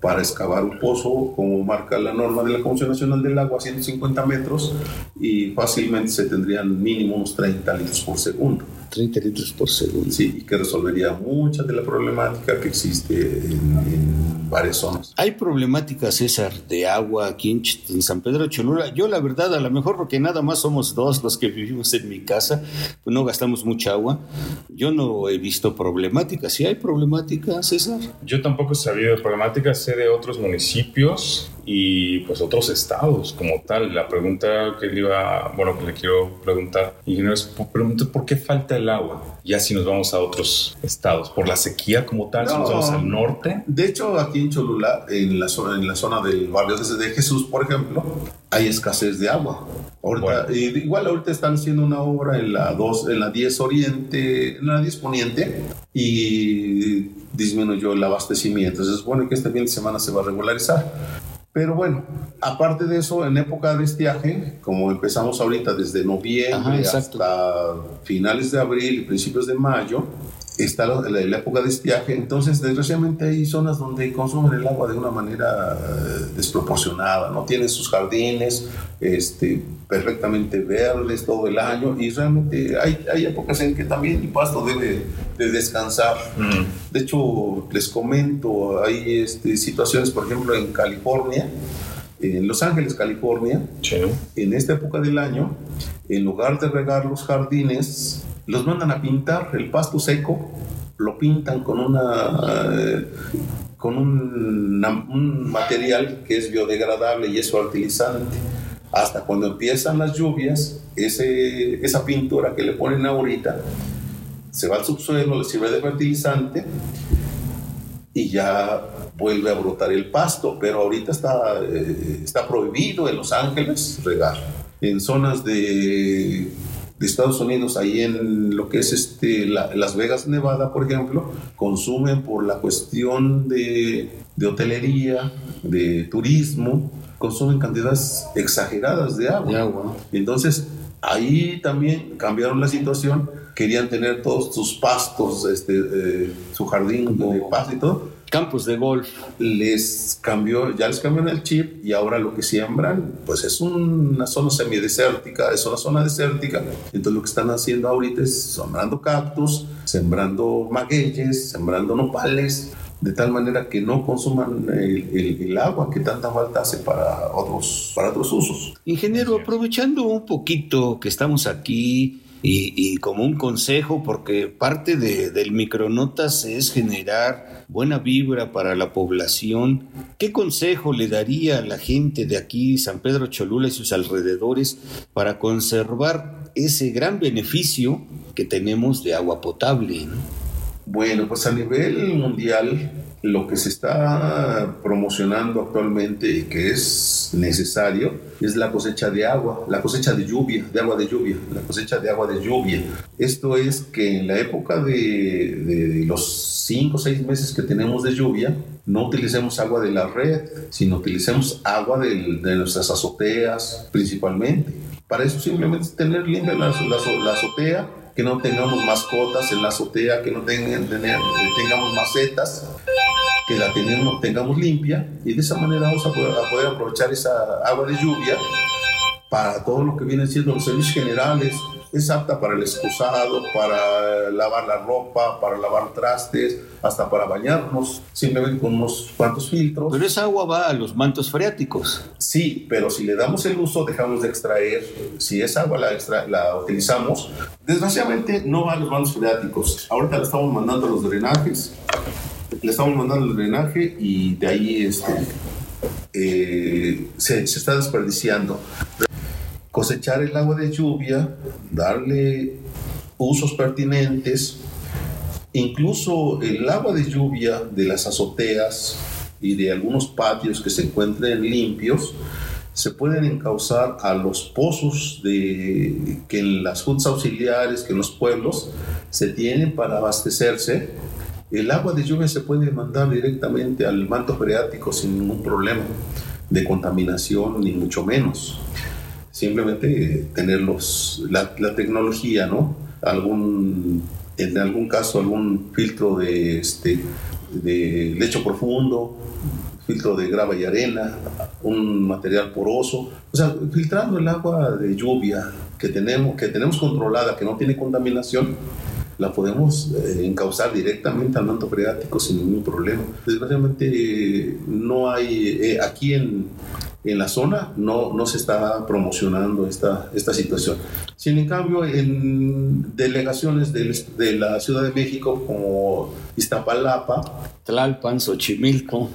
C: para excavar un pozo, como marca la norma de la Comisión Nacional del Agua, a 150 metros, y fácilmente se tendrían mínimo unos 30 litros por segundo.
B: 30 litros por segundo.
C: Sí, y que resolvería mucha de la problemática que existe en, varias zonas.
B: Hay problemáticas, César, de agua aquí en, San Pedro Cholula. Yo, la verdad, a lo mejor porque nada más somos dos los que vivimos en mi casa, pues no gastamos mucha agua. Yo no he visto problemáticas. ¿Sí hay problemáticas, César?
A: Yo tampoco he sabido de problemáticas, sé de otros municipios y pues otros estados como tal. La pregunta que le iba, bueno, que le quiero preguntar, ingeniero, es ¿por qué falta el agua? Ya si nos vamos a otros estados, por la sequía como tal, si nos vamos al norte.
C: De hecho, aquí en Cholula, en la zona, en la zona del barrio de Jesús, por ejemplo, hay escasez de agua. Ahorita, igual ahorita están haciendo una obra en la 2, en la 10 Oriente, en la 10 Poniente y disminuyó el abastecimiento. Se supone que este fin de semana se va a regularizar pero bueno, aparte de eso, en época de estiaje, como empezamos ahorita desde noviembre hasta finales de abril y principios de mayo, está la, época de estiaje, entonces desgraciadamente hay zonas donde consumen el agua de una manera eh, desproporcionada, ¿no? Tienen sus jardines este, perfectamente verdes todo el año y realmente hay, hay épocas en que también el pasto debe de descansar. Mm. De hecho, les comento, hay este, situaciones, por ejemplo, en California, en Los Ángeles, California, en esta época del año, en lugar de regar los jardines, los mandan a pintar el pasto seco, lo pintan con una con un, un, material que es biodegradable y es fertilizante. Hasta cuando empiezan las lluvias, ese, esa pintura que le ponen ahorita se va al subsuelo, le sirve de fertilizante y ya vuelve a brotar el pasto, pero ahorita está, eh, está prohibido en Los Ángeles regar. En zonas de de Estados Unidos, ahí en lo que es este, Las Vegas, Nevada, por ejemplo, consumen por la cuestión de, de hotelería, de turismo, consumen cantidades exageradas de agua.
B: De agua.
C: Entonces, ahí también cambiaron la situación, querían tener todos sus pastos, este, eh, su jardín de pasto y todo,
B: campos de golf.
C: Les cambió, ya les cambió el chip y ahora lo que siembran, pues es una zona semidesértica, es una zona desértica. Entonces lo que están haciendo ahorita es sembrando cactus, sembrando magueyes, sembrando nopales, de tal manera que no consuman el, agua que tanta falta hace para otros, para otros usos.
B: Ingeniero, aprovechando un poquito que estamos aquí y, como un consejo, porque parte de, del micronotas es generar buena vibra para la población, ¿qué consejo le daría a la gente de aquí, San Pedro Cholula y sus alrededores, para conservar ese gran beneficio que tenemos de agua potable?
C: Bueno, pues a nivel mundial lo que se está promocionando actualmente y que es necesario es la cosecha de agua, la cosecha de lluvia, de agua de lluvia, la cosecha de agua de lluvia. Esto es que en la época de, los cinco o seis meses que tenemos de lluvia, no utilicemos agua de la red, sino utilicemos agua de, nuestras azoteas principalmente. Para eso simplemente tener limpia la azotea que no tengamos mascotas en la azotea, que no tengan, tengamos macetas, que la tengamos, tengamos limpia y de esa manera vamos a poder, a poder aprovechar esa agua de lluvia para todo lo que vienen siendo los servicios generales, es apta para el excusado, para lavar la ropa, para lavar trastes, hasta para bañarnos, simplemente con unos cuantos filtros.
B: Pero esa agua va a los mantos freáticos.
C: Sí, pero si le damos el uso, dejamos de extraer. Si esa agua la, la utilizamos, desgraciadamente no va a los mantos freáticos. Ahorita le estamos mandando a los drenajes, le estamos mandando el drenaje y de ahí este, eh, se, se está desperdiciando cosechar el agua de lluvia, darle usos pertinentes, incluso el agua de lluvia de las azoteas y de algunos patios que se encuentren limpios, se pueden encauzar a los pozos de, que en las juntas auxiliares, que en los pueblos se tienen para abastecerse. El agua de lluvia se puede mandar directamente al manto freático sin ningún problema de contaminación, ni mucho menos simplemente tener la, la, tecnología, ¿no? Algún, en algún caso, algún filtro de, este, de lecho profundo, filtro de grava y arena, un material poroso, o sea, filtrando el agua de lluvia que tenemos, que tenemos controlada, que no tiene contaminación, la podemos eh, encauzar directamente al manto freático sin ningún problema. Desgraciadamente no hay, eh, aquí en, en la zona no, no se está promocionando esta, esta situación. Sin en cambio, en delegaciones de, la Ciudad de México como Iztapalapa,
B: Tlalpan, Xochimilco.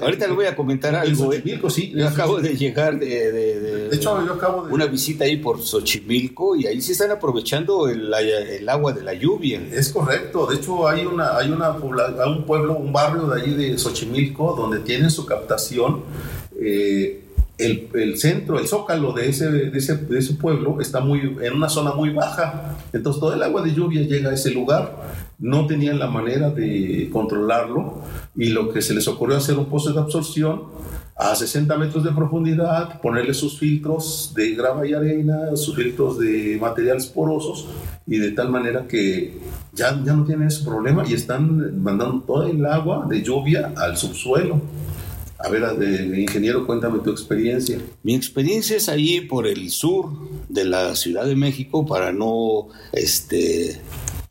B: Ahorita le voy a comentar algo.
C: ¿eh? Xochimilco, sí.
B: Yo acabo de llegar de, de,
C: hecho, yo acabo de...
B: Una visita ahí por Xochimilco y ahí se están aprovechando el, el, agua de la lluvia.
C: Es correcto. De hecho, hay, una, hay una, un pueblo, un barrio de allí de Xochimilco donde tienen su captación. Eh, el, centro, el zócalo de ese, de ese, de, ese, pueblo está muy, en una zona muy baja. Entonces todo el agua de lluvia llega a ese lugar. No tenían la manera de controlarlo y lo que se les ocurrió hacer un pozo de absorción a 60 metros de profundidad, ponerle sus filtros de grava y arena, sus filtros de materiales porosos y de tal manera que ya, ya no tienen ese problema y están mandando toda el agua de lluvia al subsuelo. A ver, de, ingeniero, cuéntame tu experiencia.
B: Mi experiencia es ahí por el sur de la Ciudad de México para no, este,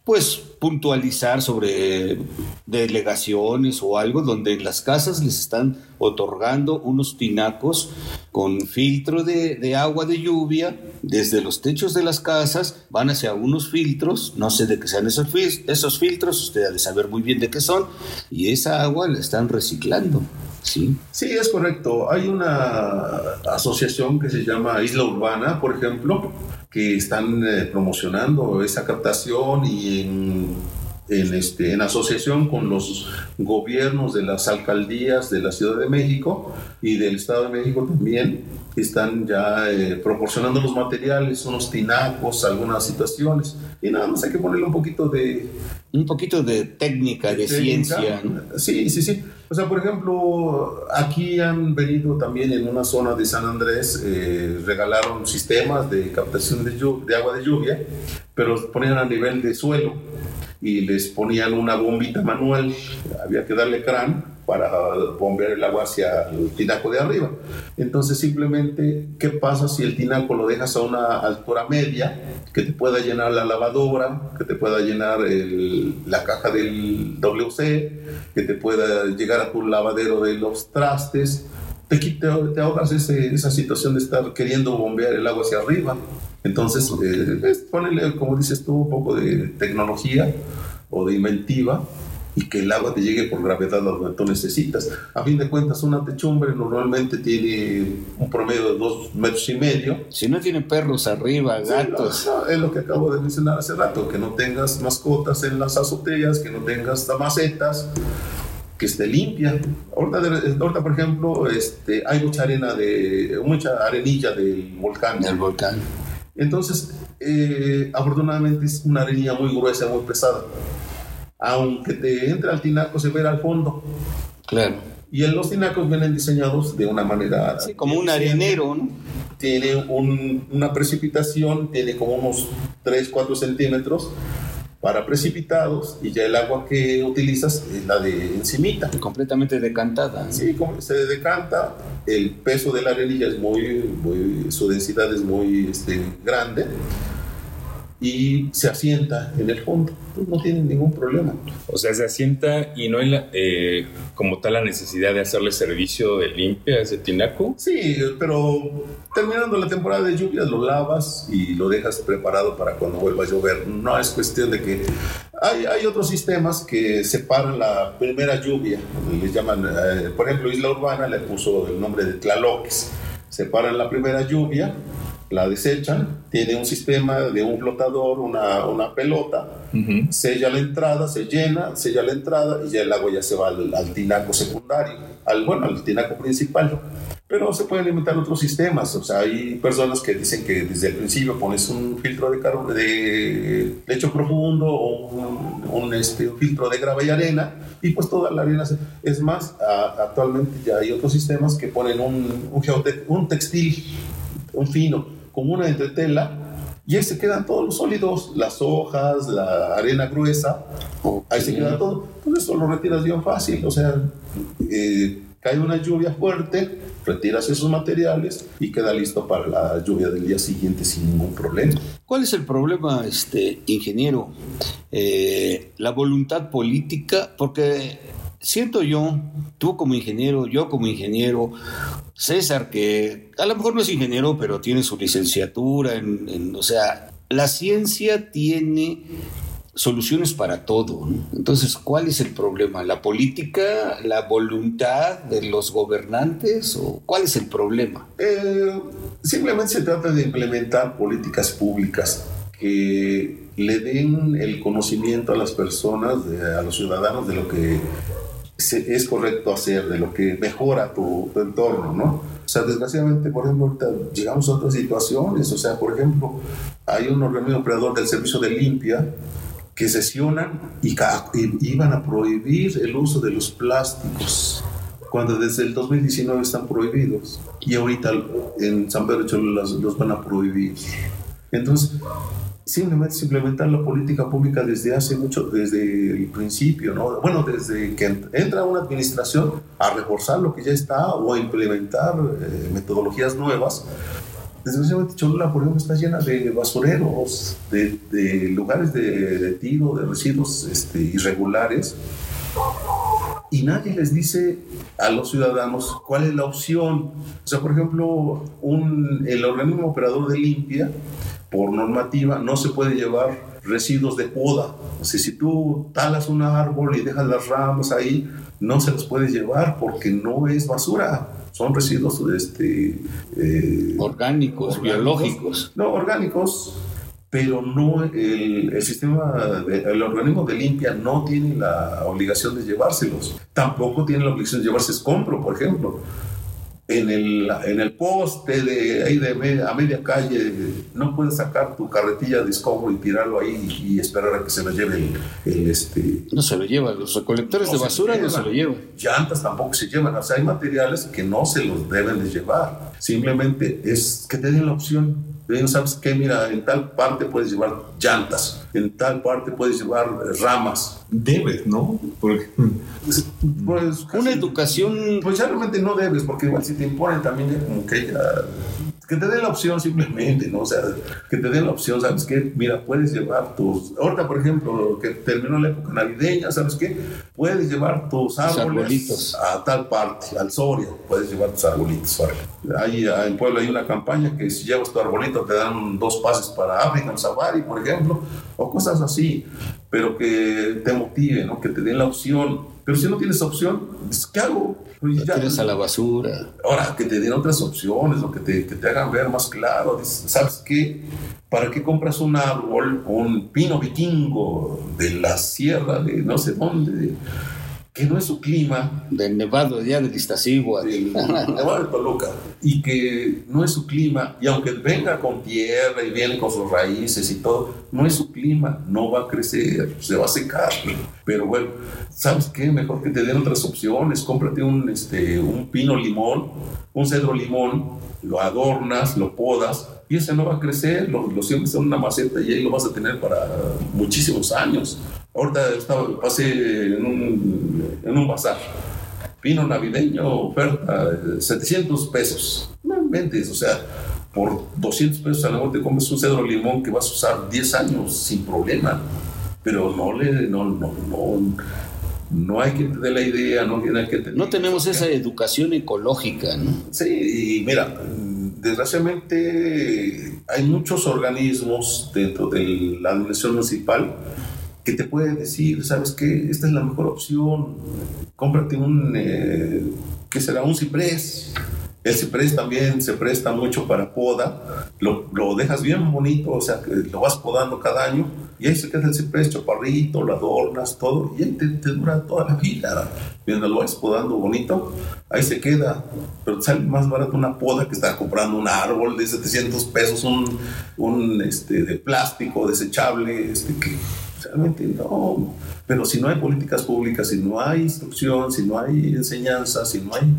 B: pues puntualizar sobre delegaciones o algo donde en las casas les están otorgando unos tinacos con filtro de, agua de lluvia desde los techos de las casas, van hacia unos filtros, no sé de qué sean esos, esos filtros, usted ha de saber muy bien de qué son, y esa agua la están reciclando. Sí.
C: sí, es correcto. Hay una asociación que se llama Isla Urbana, por ejemplo, que están eh, promocionando esa captación y en, en, este, en asociación con los gobiernos de las alcaldías de la Ciudad de México y del Estado de México también están ya eh, proporcionando los materiales, unos tinacos, algunas situaciones. Y nada más hay que ponerle un poquito de...
B: Un poquito de técnica, de, ciencia.
C: Sí, sí, sí. O sea, por ejemplo, aquí han venido también en una zona de San Andrés, eh, regalaron sistemas de captación de, de agua de lluvia, pero ponían a nivel de suelo y les ponían una bombita manual, había que darle crán para bombear el agua hacia el tinaco de arriba. Entonces simplemente, ¿qué pasa si el tinaco lo dejas a una altura media, que te pueda llenar la lavadora, que te pueda llenar la caja del WC, que te pueda llegar a tu lavadero de los trastes? Te, te, ahorras esa situación de estar queriendo bombear el agua hacia arriba. Entonces, eh, ponele, como dices tú, un poco de tecnología o de inventiva y que el agua te llegue por gravedad a donde tú necesitas. A fin de cuentas, una techumbre normalmente tiene un promedio de dos metros y medio.
B: Si no tiene perros arriba, gatos.
C: es lo que acabo de mencionar hace rato, que no tengas mascotas en las azoteas, que no tengas macetas, que esté limpia. Ahorita, por ejemplo, este, hay mucha arena de, mucha arenilla del volcán.
B: Del volcán.
C: Entonces, eh, afortunadamente es una arenilla muy gruesa, muy pesada aunque te entre al tinaco se ve al fondo.
B: Claro.
C: Y en los tinacos vienen diseñados de una manera...
B: Sí, como un arenero, ¿no?
C: Tiene una precipitación, tiene como unos 3, 4 centímetros para precipitados y ya el agua que utilizas es la de encimita.
B: Completamente decantada.
C: Sí, se decanta, el peso de la arenilla es muy, muy su densidad es muy este, grande y se asienta en el fondo. Pues no tiene ningún problema.
A: O sea, se asienta y no hay eh, como tal la necesidad de hacerle servicio de limpia a ese tinaco.
C: Sí, pero terminando la temporada de lluvias lo lavas y lo dejas preparado para cuando vuelva a llover. No es cuestión de que... Hay, hay otros sistemas que separan la primera lluvia, les llaman, eh, por ejemplo, Isla Urbana le puso el nombre de Tlaloques. Separan la primera lluvia la desechan, tiene un sistema de un flotador, una, una pelota, sella la entrada, se llena, sella la entrada y ya el agua ya se va al, tinaco secundario, al, bueno, al tinaco principal. Pero se pueden inventar otros sistemas, o sea, hay personas que dicen que desde el principio pones un filtro de, de lecho profundo o un, este, filtro de grava y arena y pues toda la arena Es más, actualmente ya hay otros sistemas que ponen un, un, un textil, un fino, como una entretela y ahí se quedan todos los sólidos, las hojas, la arena gruesa, ahí se queda todo. Entonces eso lo retiras bien fácil, o sea, eh, cae una lluvia fuerte, retiras esos materiales y queda listo para la lluvia del día siguiente sin ningún problema.
B: ¿Cuál es el problema, este ingeniero? Eh, la voluntad política, porque siento yo, tú como ingeniero, yo como ingeniero, César, que a lo mejor no es ingeniero, pero tiene su licenciatura, en, o sea, la ciencia tiene soluciones para todo. Entonces, ¿cuál es el problema? ¿La política, la voluntad de los gobernantes o cuál es el problema?
C: Eh, simplemente se trata de implementar políticas públicas que le den el conocimiento a las personas, a los ciudadanos de lo que es correcto hacer, de lo que mejora tu, entorno, ¿no? O sea, desgraciadamente, por ejemplo, ahorita llegamos a otras situaciones, o sea, por ejemplo, hay un organismo operador del servicio de limpia que sesionan y, iban a prohibir el uso de los plásticos cuando desde el 2019 están prohibidos y ahorita en San Pedro Cholula los, los van a prohibir. Entonces, simplemente implementar la política pública desde hace mucho, desde el principio, ¿no? Bueno, desde que entra una administración a reforzar lo que ya está o a implementar eh, metodologías nuevas. Desgraciadamente Cholula, por ejemplo, está llena de basureros, de, lugares de, tiro, de residuos este, irregulares. Y nadie les dice a los ciudadanos cuál es la opción. O sea, por ejemplo, el organismo operador de limpia por normativa no se puede llevar residuos de poda. O sea, si tú talas un árbol y dejas las ramas ahí, no se los puedes llevar porque no es basura. Son residuos este,
B: eh, orgánicos, biológicos.
C: No, orgánicos, pero no el, el sistema, el organismo de limpia no tiene la obligación de llevárselos. Tampoco tiene la obligación de llevarse escombro, por ejemplo en el, en el poste de ahí de a media calle, no puedes sacar tu carretilla de escombro y tirarlo ahí y, esperar a que se lo lleve el, este...
B: No se lo llevan, los recolectores de basura no se lo llevan.
C: Llantas tampoco se llevan, o sea, hay materiales que no se los deben de llevar. Simplemente es que te den la opción. ¿Sabes qué? Mira, en tal parte puedes llevar llantas, en tal parte puedes llevar ramas.
A: Debes, ¿no? Porque,
B: pues, una educación.
C: Pues ya realmente no debes, porque igual si te imponen también, como que ya que te den la opción simplemente, ¿no? O sea, que te den la opción, ¿sabes qué? Mira, puedes llevar tus... Ahorita, por ejemplo, que terminó la época navideña, ¿sabes qué? Puedes llevar tus árboles a tal parte, al Soria, puedes llevar tus arbolitos. Ahí en Puebla hay una campaña que si llevas tu arbolito te dan dos pases para África, Safari, por ejemplo, o cosas así, pero que te motive, ¿no? Que te den la opción. Pero si no tienes opción, ¿qué hago?
B: Pues ya, tienes a la basura.
C: Ahora, que te den otras opciones, o que te, que te hagan ver más claro. ¿Sabes qué? ¿Para qué compras un árbol, un pino vikingo de la sierra de no sé dónde? que no es su clima.
B: Del Nevado ya de Iztaccíhuatl.
C: Del Nevado de Toluca. Y que no es su clima. Y aunque venga con tierra y viene con sus raíces y todo, no es su clima. No va a crecer, se va a secar. Pero bueno, ¿sabes qué? Mejor que te den otras opciones. Cómprate un, este, un pino limón, un cedro limón, lo adornas, lo podas y ese no va a crecer, lo, lo siembras en una maceta y ahí lo vas a tener para muchísimos años. Ahorita estaba, pasé en un, en un bazar. Pino navideño, oferta, 700 pesos. No inventes, o sea, por 200 pesos a lo mejor te comes un cedro limón que vas a usar 10 años sin problema. Pero no le, no, no, no, no hay que tener la idea, no tiene que
B: No tenemos esa educación ecológica, ¿no?
C: Sí, y mira, desgraciadamente hay muchos organismos dentro de la administración municipal que te puede decir, ¿sabes qué? Esta es la mejor opción. Cómprate un, eh, ¿qué será? Un ciprés. El ciprés también se presta mucho para poda. Lo, lo, dejas bien bonito, o sea, que lo vas podando cada año y ahí se queda el ciprés chaparrito, lo adornas, todo, y ahí te, dura toda la vida. Mientras lo vas podando bonito, ahí se queda. Pero te sale más barato una poda que estar comprando un árbol de 700 pesos, un, un este, de plástico desechable, este, que Realmente no. Pero si no hay políticas públicas, si no hay instrucción, si no hay enseñanza, si no hay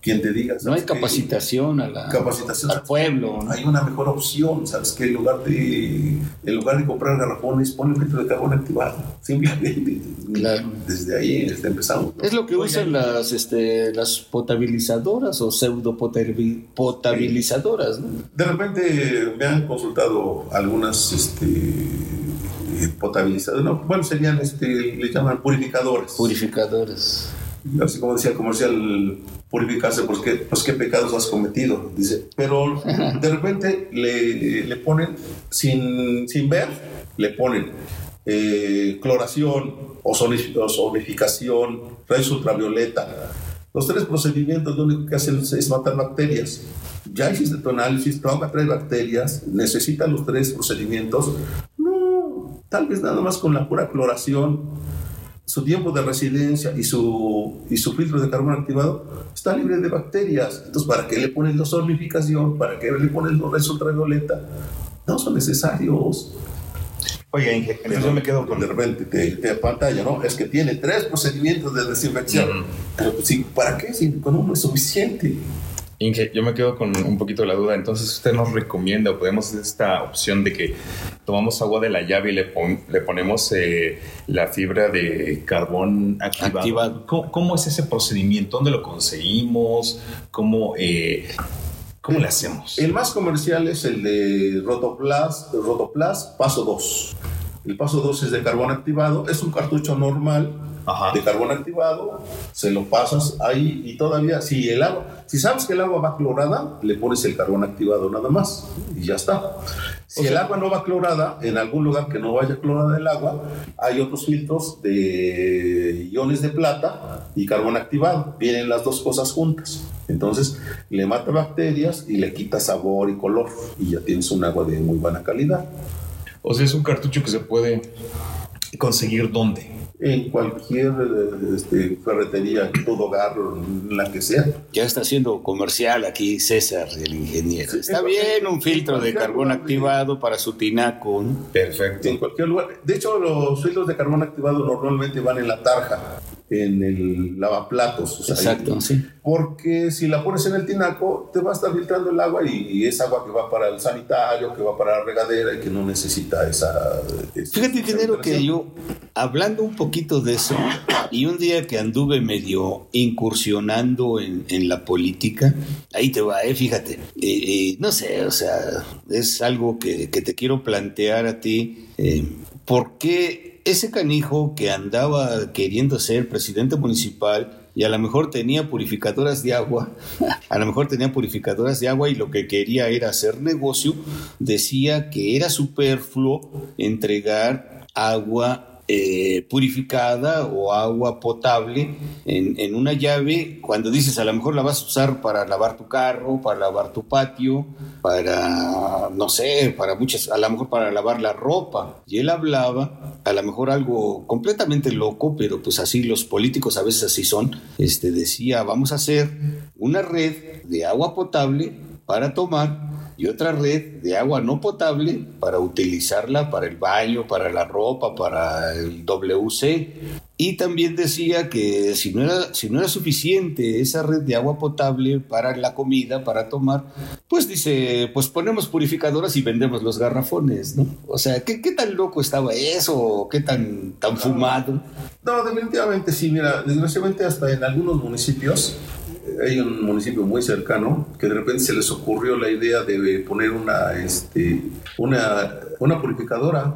C: quien te diga.
B: No hay capacitación, a la,
C: capacitación
B: al pueblo.
C: Hay una mejor opción, ¿sabes? Que en lugar de, en lugar de comprar garrafones, pon el filtro de carbón activado. Simplemente. *laughs* Desde ahí este, empezamos.
B: Es lo que usan las, este, las potabilizadoras o pseudo potabilizadoras.
C: De repente me han consultado algunas. Este, potabilizadores, no, bueno, serían, este, le llaman purificadores.
B: Purificadores.
C: Así como decía el comercial, purificarse, qué, pues qué pecados has cometido, dice. Pero de repente le, le ponen, sin, sin ver, le ponen eh, cloración, ozonificación, rayos ultravioleta. Los tres procedimientos lo único que hacen es matar bacterias. Ya hiciste tu análisis, bacterias, necesita los tres procedimientos. Tal vez nada más con la pura cloración, su tiempo de residencia y su, y su filtro de carbono activado está libre de bacterias. Entonces, ¿para qué le pones la solidificación? ¿Para qué le pones los rayos ultravioleta? No son necesarios.
A: Oye, Inge, entonces yo me quedo con...
C: De repente te, te pantalla, ¿no? Es que tiene tres procedimientos de desinfección. Pero, pues, ¿para qué? Si con uno es suficiente.
A: Inge, yo me quedo con un poquito la duda. Entonces, ¿usted nos recomienda o podemos esta opción de que tomamos agua de la llave y le, le ponemos eh, la fibra de carbón activado? ¿Cómo, es ese procedimiento? ¿Dónde lo conseguimos? ¿Cómo, eh, ¿Cómo le hacemos?
C: El más comercial es el de Rotoplas, Rotoplas Paso 2. El paso 2 es de carbón activado. Es un cartucho normal de carbón activado, se lo pasas ahí y todavía, si el agua, si sabes que el agua va clorada, le pones el carbón activado nada más y ya está. Si el agua no va clorada, en algún lugar que no vaya clorada el agua, hay otros filtros de iones de plata y carbón activado. Vienen las dos cosas juntas. Entonces, le mata bacterias y le quita sabor y color y ya tienes un agua de muy buena calidad.
A: O sea, es un cartucho que se puede conseguir dónde?
C: En cualquier este, ferretería, todo hogar, la que sea.
B: Ya está haciendo comercial aquí César, el ingeniero. Está bien un filtro de carbón activado para su tinaco.
C: Perfecto. En cualquier lugar. De hecho, los filtros de carbón activado normalmente van en la tarja en el lavaplatos.
B: Exacto, sí.
C: Porque si la pones en el tinaco, te va a estar filtrando el agua y, es agua que va para el sanitario, que va para la regadera y que no necesita esa.
B: Fíjate, ingeniero, que yo, hablando un poquito de eso, y un día que anduve medio incursionando en, en la política, ahí te va, eh, fíjate. Eh, eh, no sé, o sea, es algo que, que te quiero plantear a ti. Eh, ¿Por qué? Ese canijo que andaba queriendo ser presidente municipal y a lo mejor tenía purificadoras de agua, *laughs* a lo mejor tenía purificadoras de agua y lo que quería era hacer negocio, decía que era superfluo entregar agua eh, purificada o agua potable en, en, una llave cuando dices a lo mejor la vas a usar para lavar tu carro, para lavar tu patio, para, no sé, para muchas, a lo mejor para lavar la ropa. Y él hablaba, a lo mejor algo completamente loco, pero pues así los políticos a veces así son, este, decía, vamos a hacer una red de agua potable para tomar y otra red de agua no potable para utilizarla para el baño, para la ropa, para el WC. Y también decía que si no era, si no era suficiente esa red de agua potable para la comida, para tomar, pues dice, pues ponemos purificadoras y vendemos los garrafones, ¿no? O sea, ¿qué, qué tan loco estaba eso? ¿Qué tan, tan fumado?
C: No, definitivamente sí, mira, desgraciadamente hasta en algunos municipios hay un municipio muy cercano que de repente se les ocurrió la idea de poner una, este, una, una purificadora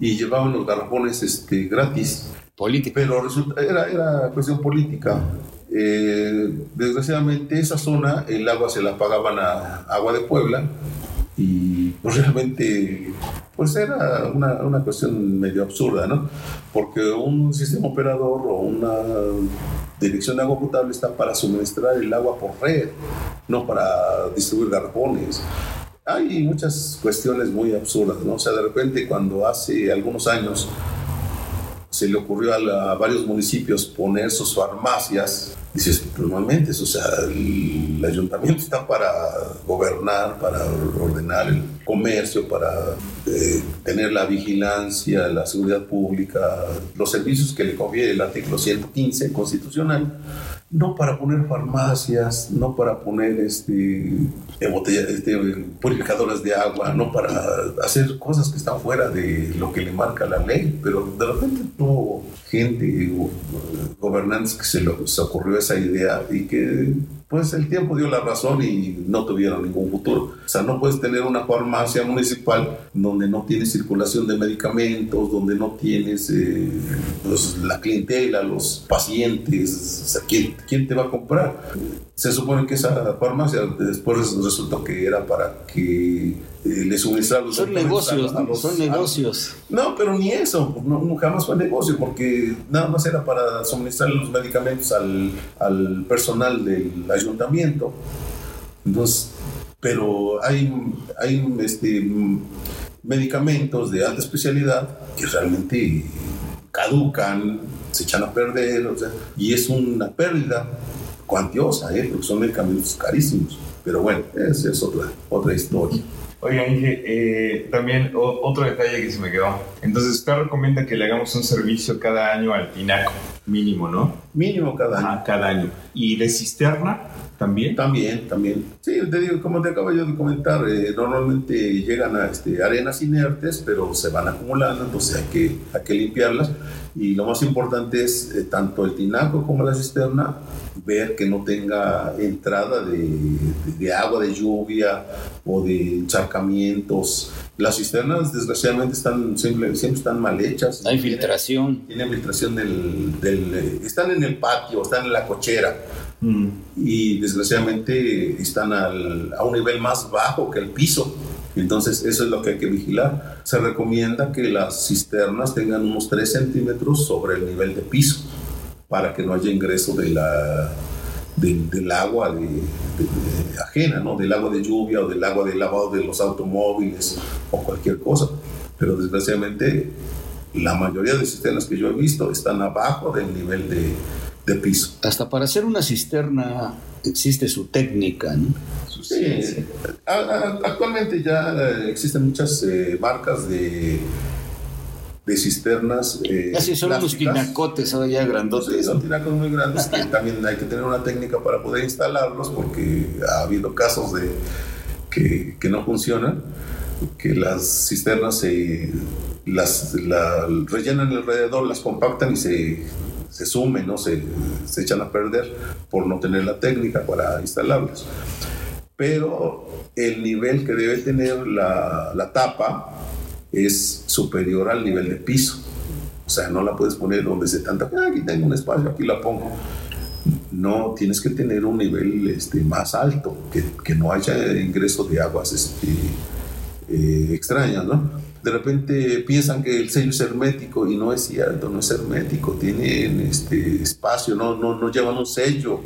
C: y llevaban los garrafones este, gratis.
B: Política.
C: Pero era, era cuestión política. Eh, desgraciadamente esa zona el agua se la pagaban a Agua de Puebla y pues realmente pues era una, una, cuestión medio absurda, ¿no? Porque un sistema operador o una dirección de agua potable está para suministrar el agua por red, no para distribuir garrafones. Hay muchas cuestiones muy absurdas, ¿no? O sea, de repente cuando hace algunos años se le ocurrió a, varios municipios poner sus farmacias. Dices, normalmente, o sea, el, ayuntamiento está para gobernar, para ordenar el comercio, para eh, tener la vigilancia, la seguridad pública, los servicios que le confiere el artículo 115 constitucional no para poner farmacias, no para poner este, este, purificadoras de agua, no para hacer cosas que están fuera de lo que le marca la ley, pero de repente tuvo gente, gobernantes que se les ocurrió esa idea y que pues el tiempo dio la razón y no tuvieron ningún futuro. O sea, no puedes tener una farmacia municipal donde no tienes circulación de medicamentos, donde no tienes eh, pues, la clientela, los pacientes, o sea, ¿quién, ¿quién, te va a comprar? Se supone que esa farmacia después resultó que era para que eh, le suministraran
B: Son negocios, son negocios.
C: no, pero ni eso, no, jamás fue negocio, porque nada más era para suministrar los medicamentos al, al personal del ayuntamiento. Entonces, pero hay, hay este, medicamentos de alta especialidad que realmente caducan, se echan a perder, y es una pérdida cuantiosa, ¿eh? porque son medicamentos carísimos. Pero bueno, esa es otra, otra historia.
A: Oigan, dije, eh, también otro detalle que se me quedó. Entonces, usted recomienda que le hagamos un servicio cada año al tinaco, mínimo, ¿no?
C: Mínimo cada año.
A: cada año. ¿Y de cisterna también?
C: También, también. Sí, te digo, como te acabo yo de comentar, eh, normalmente llegan a este, arenas inertes, pero se van acumulando, entonces hay que, hay que limpiarlas. Y lo más importante es, eh, tanto el tinaco como la cisterna, ver que no tenga entrada de, de, agua de lluvia o de encharcamientos. Las cisternas, desgraciadamente, están siempre, siempre están mal hechas.
B: Hay filtración.
C: Tienen filtración del, del, eh, Están en el patio, están en la cochera. Mm. Y desgraciadamente están al, a un nivel más bajo que el piso. Entonces, eso es lo que hay que vigilar. Se recomienda que las cisternas tengan unos 3 centímetros sobre el nivel de piso para que no haya ingreso de la, del agua de, ajena, ¿no? del agua de lluvia o del agua de lavado de los automóviles o cualquier cosa. Pero desgraciadamente la mayoría de cisternas que yo he visto están abajo del nivel de, de piso.
B: Hasta para hacer una cisterna existe su técnica, ¿no?
C: Sí, actualmente ya existen muchas eh, marcas de, de cisternas.
B: Eh, Así son unos tinacotes ahora ya grandotes.
C: Sí, son tinacos muy grandes que también hay que tener una técnica para poder instalarlos porque ha habido casos de que, que no funcionan, que las cisternas se las rellenan alrededor, las compactan y se, se sumen, ¿no? Se, se, echan a perder por no tener la técnica para instalarlas. Pero el nivel que debe tener la, la tapa es superior al nivel de piso. O sea, no la puedes poner donde se tanta, ah, aquí tengo un espacio, aquí la pongo. No, tienes que tener un nivel este, más alto, que, que no haya ingreso de aguas este, eh, extrañas, ¿no? De repente piensan que el sello es hermético y no es cierto, no es hermético, tienen este espacio, no, no, no llevan un sello,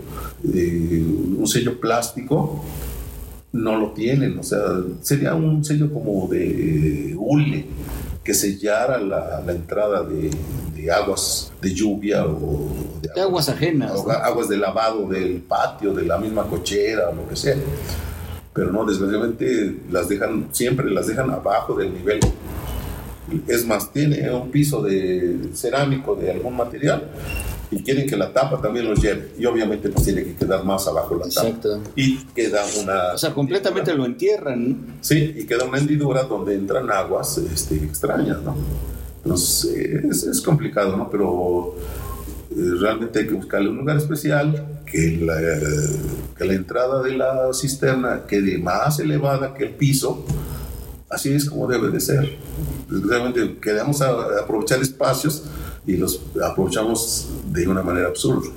C: eh, un sello plástico, no lo tienen, o sea, sería un sello como de hule que sellara la, la entrada de, de, aguas de lluvia o
B: de, aguas, ajenas,
C: aguas de lavado del patio, de la misma cochera, o lo que sea pero no, desgraciadamente las dejan, siempre las dejan abajo del nivel es más, tiene un piso de cerámico de algún material y quieren que la tapa también los lleve. Y obviamente pues tiene que quedar más abajo la tapa. Exacto. Y queda una...
B: O sea, completamente lo entierran.
C: Sí, y queda una hendidura donde entran aguas este, extrañas, ¿no? Entonces es, complicado, ¿no? Pero realmente hay que buscarle un lugar especial, que la, que la entrada de la cisterna quede más elevada que el piso Así es como debe de ser. Realmente queremos aprovechar espacios y los aprovechamos de una manera absurda.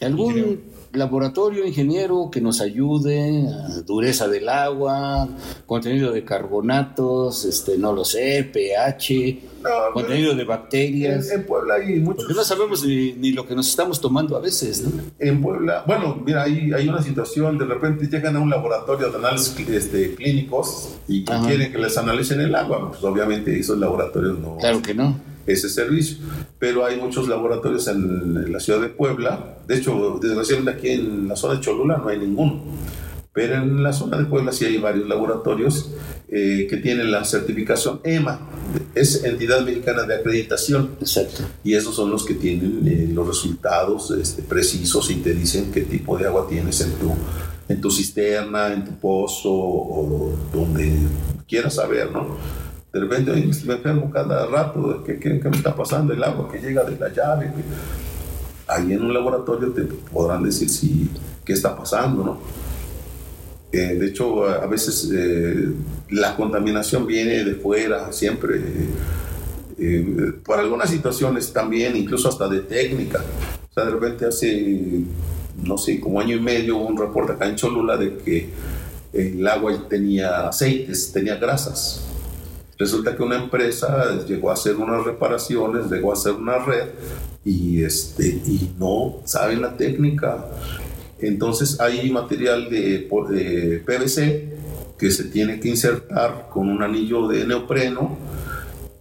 B: ¿Algún laboratorio ingeniero que nos ayude a dureza del agua, contenido de carbonatos, este, no lo sé, pH, contenido de bacterias.
C: En, Puebla hay muchos.
B: Porque no sabemos ni, lo que nos estamos tomando a veces, ¿no?
C: En Puebla, bueno, mira, hay, hay una situación, de repente llegan a un laboratorio de análisis este, clínicos y quieren que les analicen el agua, pues obviamente esos laboratorios no.
B: Claro que no
C: ese servicio. Pero hay muchos laboratorios en, la ciudad de Puebla. De hecho, desgraciadamente aquí en la zona de Cholula no hay ninguno. Pero en la zona de Puebla sí hay varios laboratorios eh, que tienen la certificación EMA, es Entidad Mexicana de Acreditación.
B: Exacto.
C: Y esos son los que tienen eh, los resultados este, precisos y te dicen qué tipo de agua tienes en tu, en tu cisterna, en tu pozo o donde quieras saber, ¿no? De repente me enfermo cada rato, ¿qué, qué, me está pasando? El agua que llega de la llave. Ahí en un laboratorio te podrán decir si, qué está pasando, ¿no? Eh, de hecho, a veces eh, la contaminación viene de fuera, siempre, eh, por algunas situaciones también, incluso hasta de técnica. O sea, de repente hace, no sé, como año y medio un reporte acá en Cholula de que el agua tenía aceites, tenía grasas. Resulta que una empresa llegó a hacer unas reparaciones, llegó a hacer una red y, este, y no saben la técnica. Entonces hay material de, de PVC que se tiene que insertar con un anillo de neopreno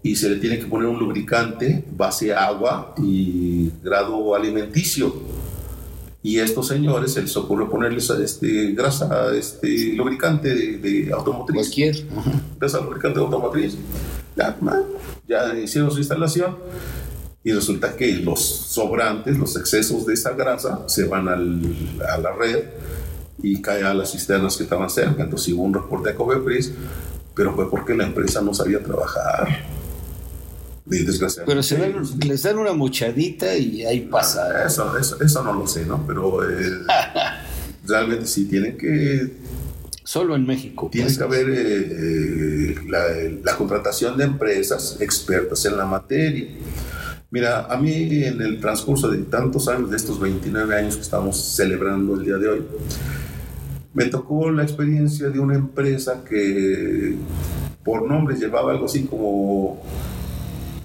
C: y se le tiene que poner un lubricante base agua y grado alimenticio y estos señores se les ocurre ponerles este, grasa, este, lubricante de, automotriz.
B: Cualquier.
C: Grasa lubricante de automotriz. Ya, ya hicieron su instalación y resulta que los sobrantes, los excesos de esa grasa se van al, a la red y caen a las cisternas que estaban cerca. Entonces hubo un reporte a Covepris, pero fue porque la empresa no sabía trabajar.
B: Pero se les dan una mochadita y ahí pasa.
C: Eso, eso, no lo sé, ¿no? Pero *laughs* eh, realmente sí tienen que...
B: Solo en México.
C: Tiene pues. que haber eh, eh, la, contratación de empresas expertas en la materia. Mira, a mí en el transcurso de tantos años, de estos 29 años que estamos celebrando el día de hoy, me tocó la experiencia de una empresa que por nombre llevaba algo así como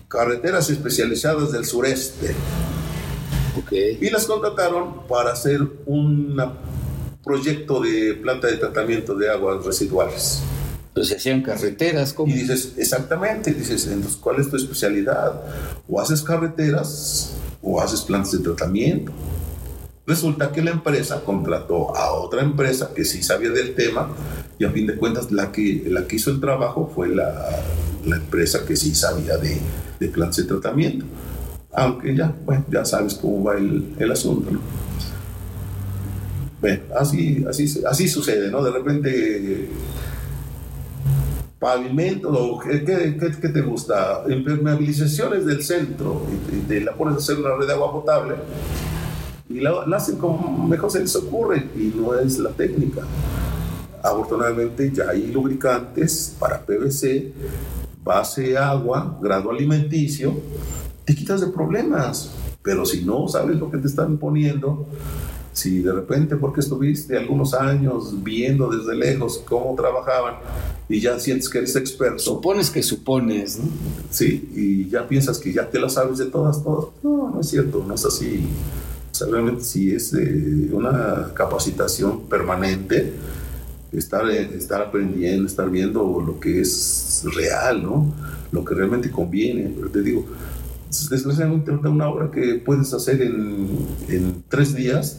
C: carreteras especializadas del sureste. Y las contrataron para hacer un proyecto de planta de tratamiento de aguas residuales.
B: Se hacían carreteras, ¿cómo?
C: Y dices, exactamente, dices, entonces, ¿cuál es tu especialidad? O haces carreteras o haces plantas de tratamiento. Resulta que la empresa contrató a otra empresa que sí sabía del tema y a fin de cuentas la que, la que hizo el trabajo fue la, la empresa que sí sabía de, de plantas de tratamiento. Aunque ya, ya sabes cómo va el, el asunto, ¿no? Así, así, así sucede, ¿no? De repente, pavimento, ¿qué, qué, qué te gusta? Impermeabilizaciones del centro, y te la pones a hacer una red de agua potable, y la, la, hacen como mejor se les ocurre, y no es la técnica. Afortunadamente ya hay lubricantes para PVC, base agua, grado alimenticio, te quitas de problemas. Pero si no sabes lo que te están poniendo, si de repente porque estuviste algunos años viendo desde lejos cómo trabajaban y ya sientes que eres experto.
B: Supones que supones, ¿no?
C: Sí, y ya piensas que ya te la sabes de todas, todas. No, no es cierto, no es así. O sea, realmente sí es eh, una capacitación permanente, estar, estar aprendiendo, estar viendo lo que es real, ¿no? Lo que realmente conviene. Pero te digo, desgraciadamente una obra que puedes hacer en, en tres días,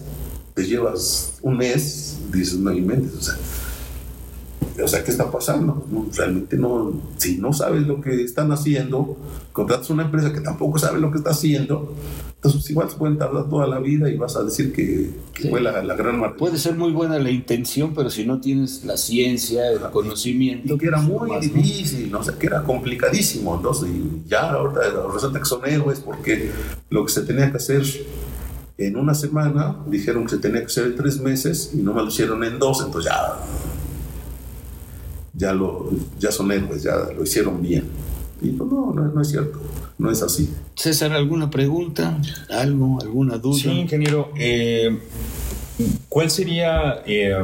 C: te llevas un mes, dices, no inventes, o sea, o sea, ¿qué está pasando? No, realmente no, si no sabes lo que están haciendo, contratas una empresa que tampoco sabe lo que está haciendo, entonces igual se pueden tardar toda la vida y vas a decir que, que sí. fue la, la gran
B: maravilla. Puede ser muy buena la intención, pero si no tienes la ciencia, el conocimiento.
C: Y que era muy más, difícil, ¿no? o sea, que era complicadísimo. Entonces, y ya ahorita resulta que son héroes porque lo que se tenía que hacer en una semana, dijeron que se tenía que hacer en tres meses y no me lo hicieron en dos, entonces ya, ya, lo, ya son héroes, ya lo hicieron bien. Y pues no, no, no es cierto, no es así.
B: César, ¿alguna pregunta? ¿Algo? ¿Alguna duda?
A: Sí, ingeniero. Eh, ¿Cuál sería, eh,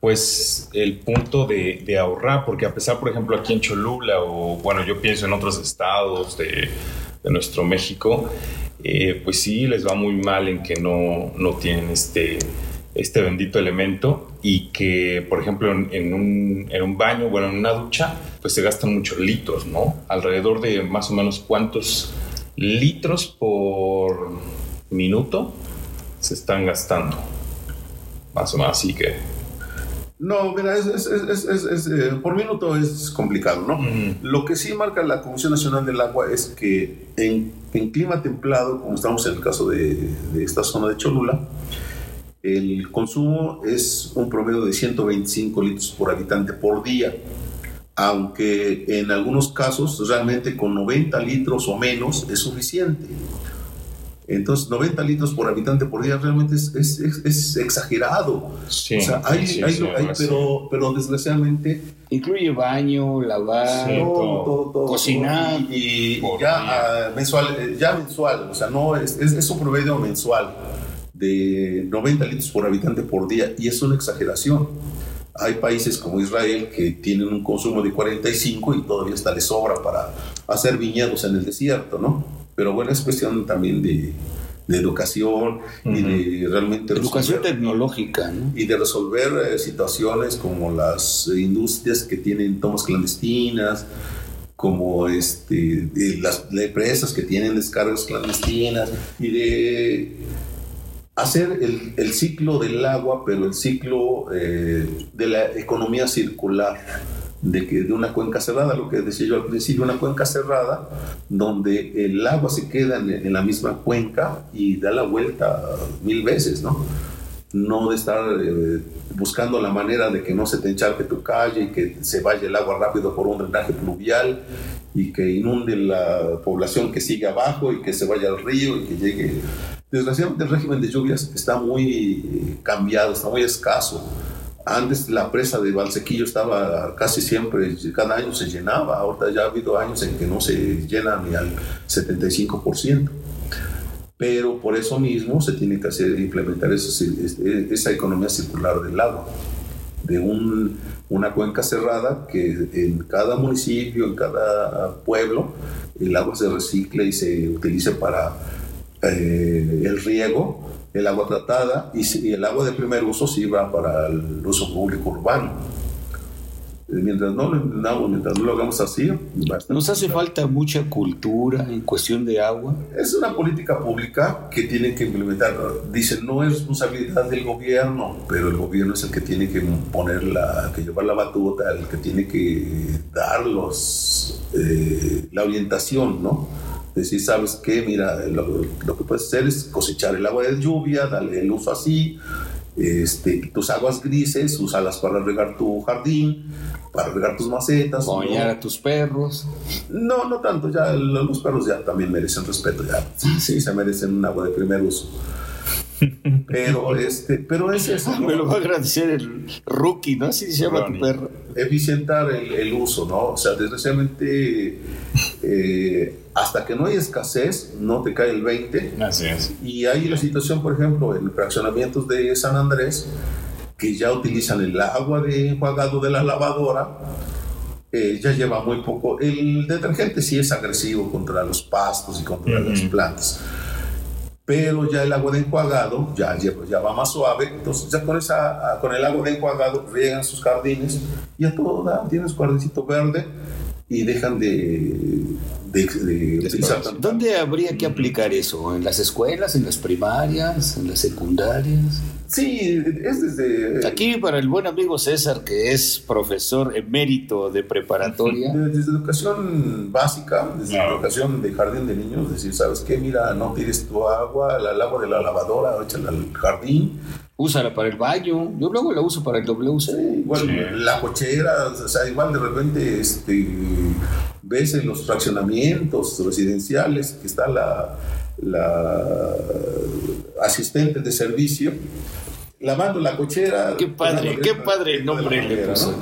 A: pues, el punto de, de, ahorrar? Porque a pesar, por ejemplo, aquí en Cholula, o bueno, yo pienso en otros estados de, de nuestro México, eh, pues sí, les va muy mal en que no, no tienen este, este bendito elemento y que, por ejemplo, en, en, un, en, un, baño, bueno, en una ducha, pues se gastan muchos litros, ¿no? Alrededor de más o menos cuántos litros por minuto se están gastando. Más o menos así que...
C: No, mira, es, es, es, eh, por minuto es complicado, ¿no? Mm. Lo que sí marca la Comisión Nacional del Agua es que en, en clima templado, como estamos en el caso de, de esta zona de Cholula, el consumo es un promedio de 125 litros por habitante por día, aunque en algunos casos realmente con 90 litros o menos es suficiente. Entonces, 90 litros por habitante por día realmente es, es, es, es exagerado.
A: Sí,
C: o sea, hay,
A: sí,
C: hay,
A: sí,
C: hay pero, pero desgraciadamente...
B: Incluye baño, lavar,
C: todo, todo, todo,
B: cocinar.
C: Y, y ya, uh, mensual, ya mensual, o sea, no es, es, un promedio mensual de 90 litros por habitante por día y es una exageración. Hay países como Israel que tienen un consumo de 45 y todavía está de sobra para hacer viñedos en el desierto, ¿no? Pero bueno, es cuestión también de, de educación uh -huh. y de realmente...
B: Educación resolver, tecnológica, ¿no?
C: Y de resolver eh, situaciones como las industrias que tienen tomas clandestinas, como este, de las de empresas que tienen descargas clandestinas y de hacer el, el, ciclo del agua, pero el ciclo eh, de la economía circular, de, que, de una cuenca cerrada, lo que decía yo al principio, una cuenca cerrada, donde el agua se queda en, en la misma cuenca y da la vuelta mil veces, ¿no? No de estar eh, buscando la manera de que no se te encharque tu calle y que se vaya el agua rápido por un drenaje pluvial y que inunde la población que sigue abajo y que se vaya al río y que llegue Desgraciadamente el régimen de lluvias está muy cambiado, está muy escaso. Antes la presa de Valsequillo estaba casi siempre, cada año se llenaba, ahorita ya ha habido años en que no se llena ni al 75%. Pero por eso mismo se tiene que hacer, implementar eso, esa economía circular del agua, de un, una cuenca cerrada que en cada municipio, en cada pueblo, el agua se recicle y se utilice para eh, el riego, el agua tratada y, y, el agua de primer uso sí va para el uso público urbano. Mientras no lo entendamos, mientras no lo hagamos así,
B: nos hace falta mucha cultura en cuestión de agua.
C: Es una política pública que tiene que implementar. Dicen, no es responsabilidad del gobierno, pero el gobierno es el que tiene que poner la, que llevar la batuta, el que tiene que dar eh, la orientación, ¿no? Decir, ¿sabes qué? Mira, lo, lo que puedes hacer es cosechar el agua de lluvia, darle el uso así, este, tus aguas grises, úsalas para regar tu jardín, para regar tus macetas.
B: Bañar a tus perros.
C: No, no tanto, ya los perros ya también merecen respeto, ya sí, se merecen un agua de primer uso. Pero, *laughs* este, pero es eso.
B: Me lo va a agradecer el rookie, ¿no? Así se llama tu perro.
C: Eficientar el, el, uso, ¿no? O sea, desgraciadamente, eh, hasta que no hay escasez, no te cae el 20.
B: Así es.
C: Y hay la situación, por ejemplo, en fraccionamientos de San Andrés, que ya utilizan el agua de enjuagado de la lavadora. Eh, ya lleva muy poco. El detergente sí es agresivo contra los pastos y contra las plantas pero ya el agua de enjuagado ya, ya va más suave, entonces ya con, esa, con el agua de enjuagado riegan sus jardines y a todo da, tienes jardincito verde y dejan de, de, utilizar.
B: ¿Dónde habría que aplicar eso? ¿En las escuelas, en las primarias, en las secundarias?
C: Sí, es desde...
B: Aquí para el buen amigo César, que es profesor emérito de preparatoria.
C: Desde educación básica, desde la educación de jardín de niños, decir, ¿sabes qué? Mira, no tires tu agua, el agua de la lavadora, échala al jardín,
B: úsala para el baño. Yo luego la uso para el WC.
C: igual la cochera, o sea, igual de repente este, ves en los fraccionamientos residenciales que está la, la asistente de servicio lavando la cochera.
B: Qué padre, qué padre el nombre le puso.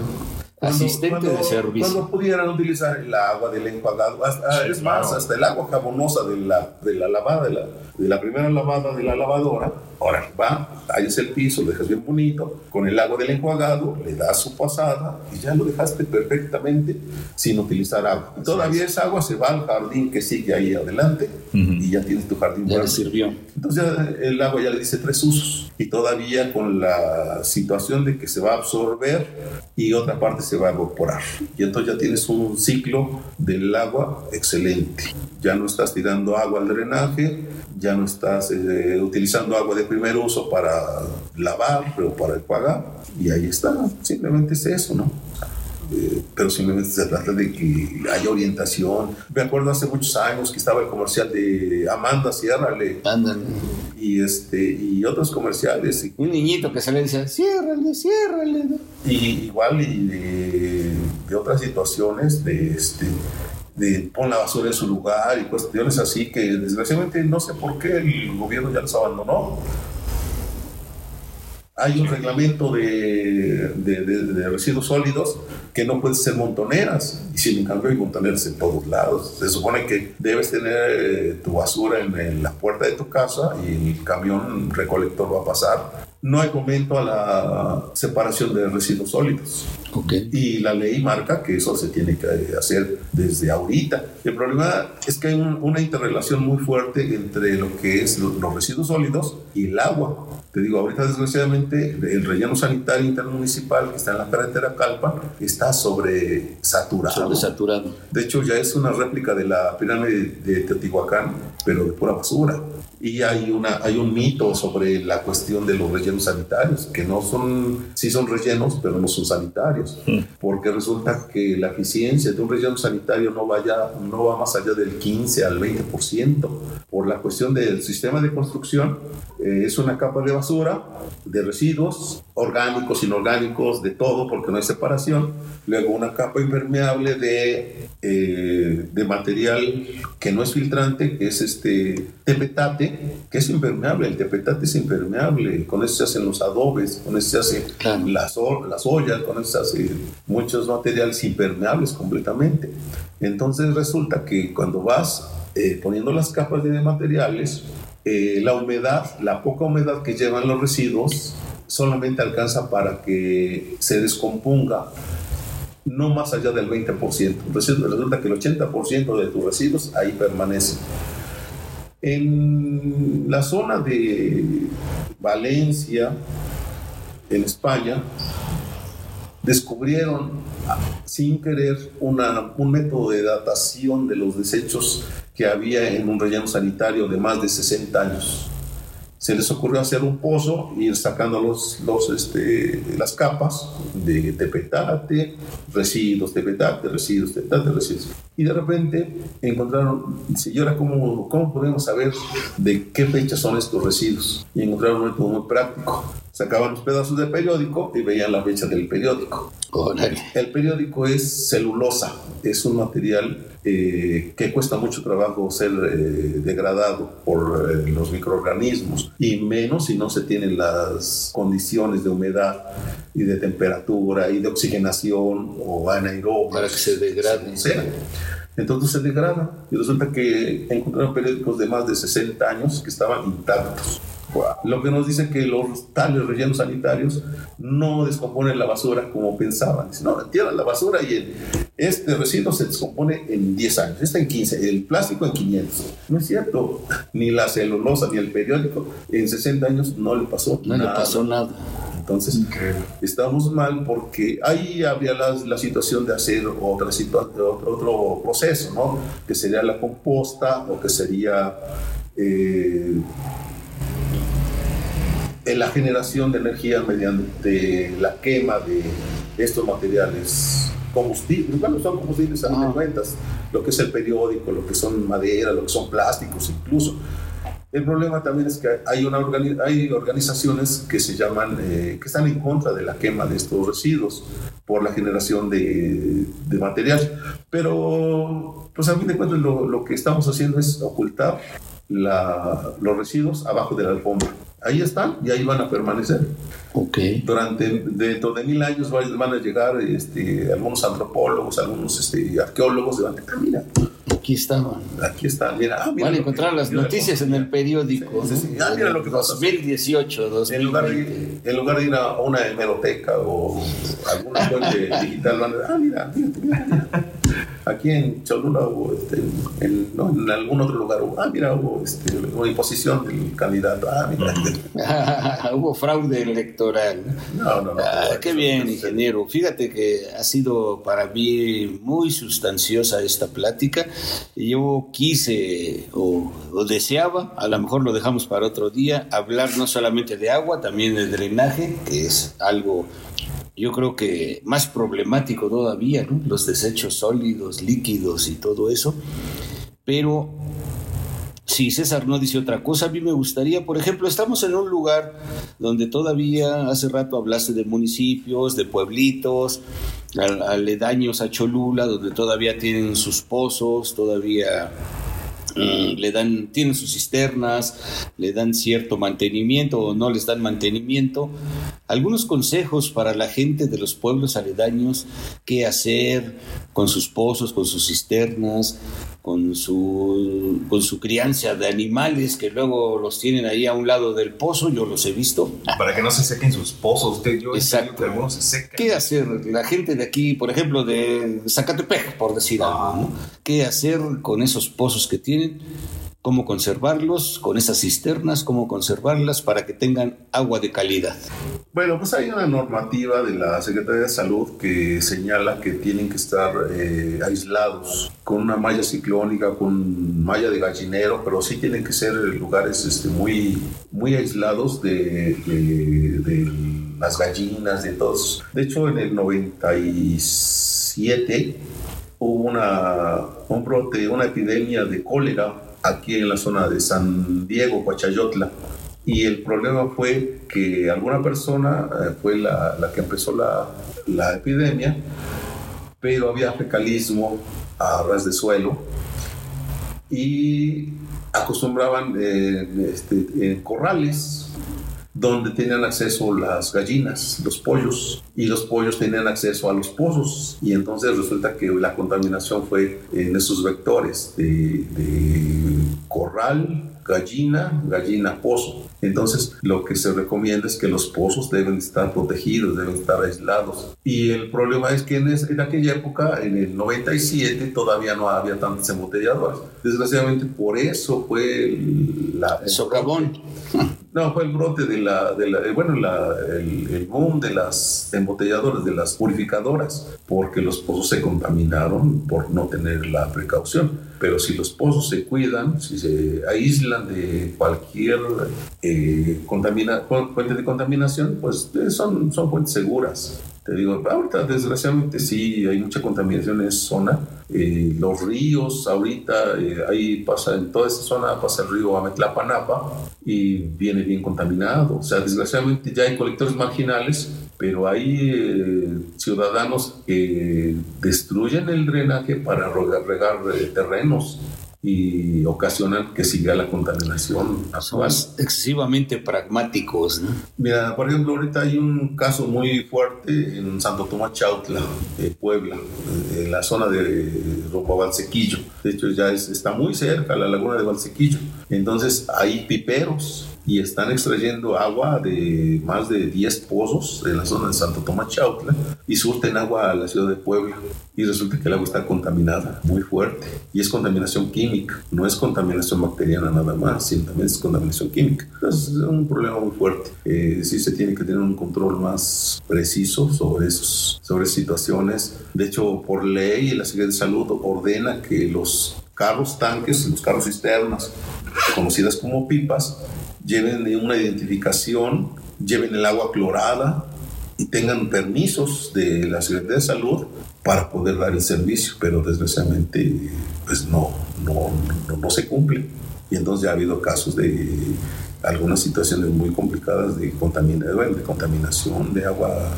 B: Asistente de servicio.
C: Cuando pudieran utilizar el agua del enjuagado, es más, hasta el agua jabonosa de la, de la lavada, de la, de la primera lavada de la lavadora, ahora va, tallas el piso, lo dejas bien bonito, con el agua del enjuagado, le das su pasada y ya lo dejaste perfectamente sin utilizar agua. Todavía esa agua se va al jardín que sigue ahí adelante y ya tienes tu jardín.
B: Ya le sirvió.
C: Entonces el agua ya le dice tres usos y todavía con la situación de que se va a absorber y otra parte se va a evaporar. Y entonces ya tienes un ciclo del agua excelente. Ya no estás tirando agua al drenaje, ya no estás eh, utilizando agua de primer uso para lavar o para enjuagar. Y ahí está, simplemente es eso, ¿no? Eh, pero simplemente se trata de que haya orientación. Me acuerdo hace muchos años que estaba el comercial de Amanda, ciérrale. Y, este, y otros comerciales.
B: Un niñito que se le decía, ciérrale, ciérrale.
C: Y igual y de, de otras situaciones de este de pon la basura en su lugar y cuestiones así que desgraciadamente no sé por qué el gobierno ya los abandonó. Hay un reglamento de, de, residuos sólidos que no puede ser montoneras y sin embargo hay montoneras en todos lados. Se supone que debes tener eh, tu basura en, en, la puerta de tu casa y el camión recolector va a pasar no hay momento a la separación de residuos sólidos.
B: Okay.
C: Y la ley marca que eso se tiene que hacer desde ahorita. El problema es que hay una interrelación muy fuerte entre lo que es los, residuos sólidos y el agua. Te digo, ahorita desgraciadamente el relleno sanitario intermunicipal que está en la carretera Calpa está sobresaturado.
B: saturado.
C: De hecho, ya es una réplica de la pirámide de Teotihuacán, pero de pura basura. Y hay, una, hay un mito sobre la cuestión de los rellenos sanitarios, que no son, sí son rellenos, pero no son sanitarios, mm. porque resulta que la eficiencia de un relleno sanitario no, vaya, no va más allá del 15 al 20%, por la cuestión del sistema de construcción, eh, es una capa de basura, de residuos, orgánicos, inorgánicos, de todo, porque no hay separación, luego una capa impermeable de, eh, de material que no es filtrante, que es este tepetate, que es impermeable, el tepetate es impermeable, con eso se hacen los adobes, con eso se hacen las, las ollas, con eso se hacen muchos materiales impermeables completamente. Entonces resulta que cuando vas eh, poniendo las capas de materiales, eh, la humedad, la poca humedad que llevan los residuos, solamente alcanza para que se descomponga no más allá del 20%. Entonces resulta que el 80% de tus residuos ahí permanecen. En la zona de Valencia, en España, descubrieron sin querer una, un método de datación de los desechos que había en un relleno sanitario de más de 60 años se les ocurrió hacer un pozo ir sacando los, los, este, las capas de, tepetate, residuos, tepetate, residuos, tepetate, residuos. Y de repente encontraron, dice, ¿y ahora cómo, cómo podemos saber de qué fecha son estos residuos? Y encontraron un método muy práctico. Sacaban los pedazos de periódico y veían la fecha del periódico. El periódico es celulosa, es un material eh, que cuesta mucho trabajo ser eh, degradado por eh, los microorganismos y menos si no se tienen las condiciones de humedad y de temperatura y de oxigenación o anaerobio
B: para que se degrade.
C: Entonces se degrada y resulta que encontraron periódicos de más de 60 años que estaban intactos. Lo que nos dice que los tales rellenos sanitarios no descomponen la basura como pensaban. no, entierran la basura y este residuo se descompone en 10 años, este en 15, el plástico en 500. No es cierto, ni la celulosa ni el periódico en 60 años no le pasó
B: no nada. le pasó nada.
C: Entonces, estamos mal porque ahí habría la, la situación de hacer otra otro, otro proceso, ¿no? Que sería la composta o que sería eh, en la generación de energía mediante la quema de estos materiales combustibles, bueno, son combustibles a ah. cuentas, lo que es el periódico, lo que son madera, lo que son plásticos incluso. El problema también es que hay, una hay organizaciones que se llaman, eh, que están en contra de la quema de estos residuos por la generación de, de material. Pero, pues a fin de cuentas, lo, lo que estamos haciendo es ocultar la, los residuos abajo de la alfombra ahí están y ahí van a permanecer.
B: Okay.
C: Durante dentro de mil años van a llegar este, algunos antropólogos, algunos este, arqueólogos y van a mira,
B: aquí estaban.
C: Aquí están, mira.
B: Ah, van a encontrar las noticias en el periódico.
C: Ah, mira lo que
B: pasó. 2018, 2020.
C: En lugar, de, en lugar de ir a una hemeroteca o alguna fuente digital, van a ah, mira, mira, mira. Aquí en Cholula hubo, este, en, no, en, algún otro lugar hubo, ah, mira, hubo este, una imposición del candidato. Ah, mira. *laughs*
B: hubo fraude electoral.
C: No, no, no.
B: Ah, qué bien, ingeniero. Fíjate que ha sido para mí muy sustanciosa esta plática. Yo quise o, o deseaba, a lo mejor lo dejamos para otro día, hablar no solamente de agua, también de drenaje, que es algo yo creo que más problemático todavía, ¿no? los desechos sólidos, líquidos y todo eso. Pero si César no dice otra cosa, a mí me gustaría, por ejemplo, estamos en un lugar donde todavía hace rato hablaste de municipios, de pueblitos, aledaños a Cholula, donde todavía tienen sus pozos, todavía Mm, le dan, tienen sus cisternas, le dan cierto mantenimiento o no les dan mantenimiento. Algunos consejos para la gente de los pueblos aledaños, qué hacer con sus pozos, con sus cisternas, con su, con su crianza de animales que luego los tienen ahí a un lado del pozo, yo los he visto.
A: Para que no se sequen sus pozos, usted, yo
B: Exacto. que algunos se secan. ¿Qué hacer? La gente de aquí, por ejemplo, de Zacatepec, por decir algo, ¿qué hacer con esos pozos que tienen? Cómo conservarlos con esas cisternas, cómo conservarlas para que tengan agua de calidad.
C: Bueno, pues hay una normativa de la Secretaría de Salud que señala que tienen que estar eh, aislados con una malla ciclónica, con malla de gallinero, pero sí tienen que ser lugares este, muy, muy aislados de, de las gallinas, de todos. De hecho, en el 97 hubo una, un brote, una epidemia de cólera aquí en la zona de San Diego, Coachayotla. Y el problema fue que alguna persona eh, fue la, la, que empezó la, la, epidemia, pero había fecalismo a ras de suelo y acostumbraban eh, este, corrales donde tenían acceso las gallinas, los pollos, y los pollos tenían acceso a los pozos. Y entonces resulta que la contaminación fue en esos vectores de, corral, gallina, gallina, pozo. Entonces, lo que se recomienda es que los pozos deben estar protegidos, deben estar aislados. Y el problema es que en, en aquella época, en el 97, todavía no había tantos embotelladoras. Desgraciadamente, por eso fue
B: la, el socavón *laughs*
C: No, fue el brote de la, de la bueno, la, el, boom de las embotelladoras, de las purificadoras, porque los pozos se contaminaron por no tener la precaución. Pero si los pozos se cuidan, si se aíslan de cualquier eh, fuente de contaminación, pues eh, son, son fuentes seguras. Te digo, ahorita desgraciadamente sí hay mucha contaminación en esa zona. Eh, los ríos, ahorita eh, ahí pasa, en toda esa zona pasa el río Ametlapanapa y viene bien contaminado. O sea, desgraciadamente ya hay colectores marginales, pero hay eh, ciudadanos que destruyen el drenaje para regar, regar terrenos y ocasionan que siga la contaminación actual.
B: excesivamente pragmáticos. ¿no?
C: Mira, por ejemplo, ahorita hay un caso muy fuerte en Santo Tomás Chautla, de Puebla, en la zona de rumbo Valsequillo. De hecho, ya está muy cerca la laguna de Valsequillo. Entonces, hay piperos y están extrayendo agua de más de 10 pozos en la zona de Santo Tomás Chautla y surten agua a la ciudad de Puebla. Y resulta que el agua está contaminada, muy fuerte. Y es contaminación química, no es contaminación bacteriana nada más, sino también es contaminación química. Es un problema muy fuerte. Eh, sí se tiene que tener un control más preciso sobre, esos, sobre situaciones. De hecho, por ley, la Secretaría de Salud ordena que los carros tanques, los carros cisternas, conocidas como pipas, lleven una identificación, lleven el agua clorada y tengan permisos de la Secretaría de Salud para poder dar el servicio, pero desgraciadamente pues no, no, no, se cumple. Y entonces ya ha habido casos de algunas situaciones muy complicadas de, contaminación, de contaminación de agua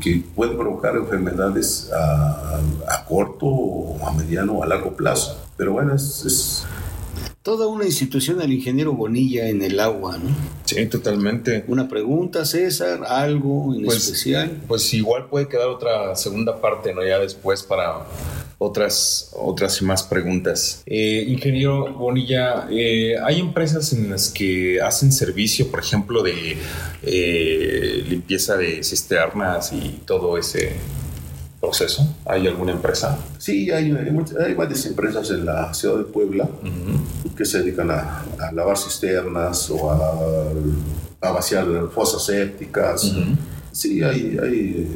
C: que puede provocar enfermedades a, a corto, a mediano o a largo plazo. Pero bueno, es
B: toda una institución del ingeniero Bonilla en el agua, ¿no?
A: Sí, totalmente.
B: Una pregunta, César, algo en
A: pues,
B: especial.
A: Pues igual puede quedar otra segunda parte, ¿no? Ya después para otras, otras más preguntas. Eh, ingeniero Bonilla, eh, ¿hay empresas en las que hacen servicio, por ejemplo, de eh, limpieza de cisternas y todo ese proceso? ¿Hay alguna empresa?
C: Sí, hay, hay, varias empresas en la ciudad de Puebla que se dedican a, lavar cisternas o a, vaciar fosas sépticas. Sí, hay, hay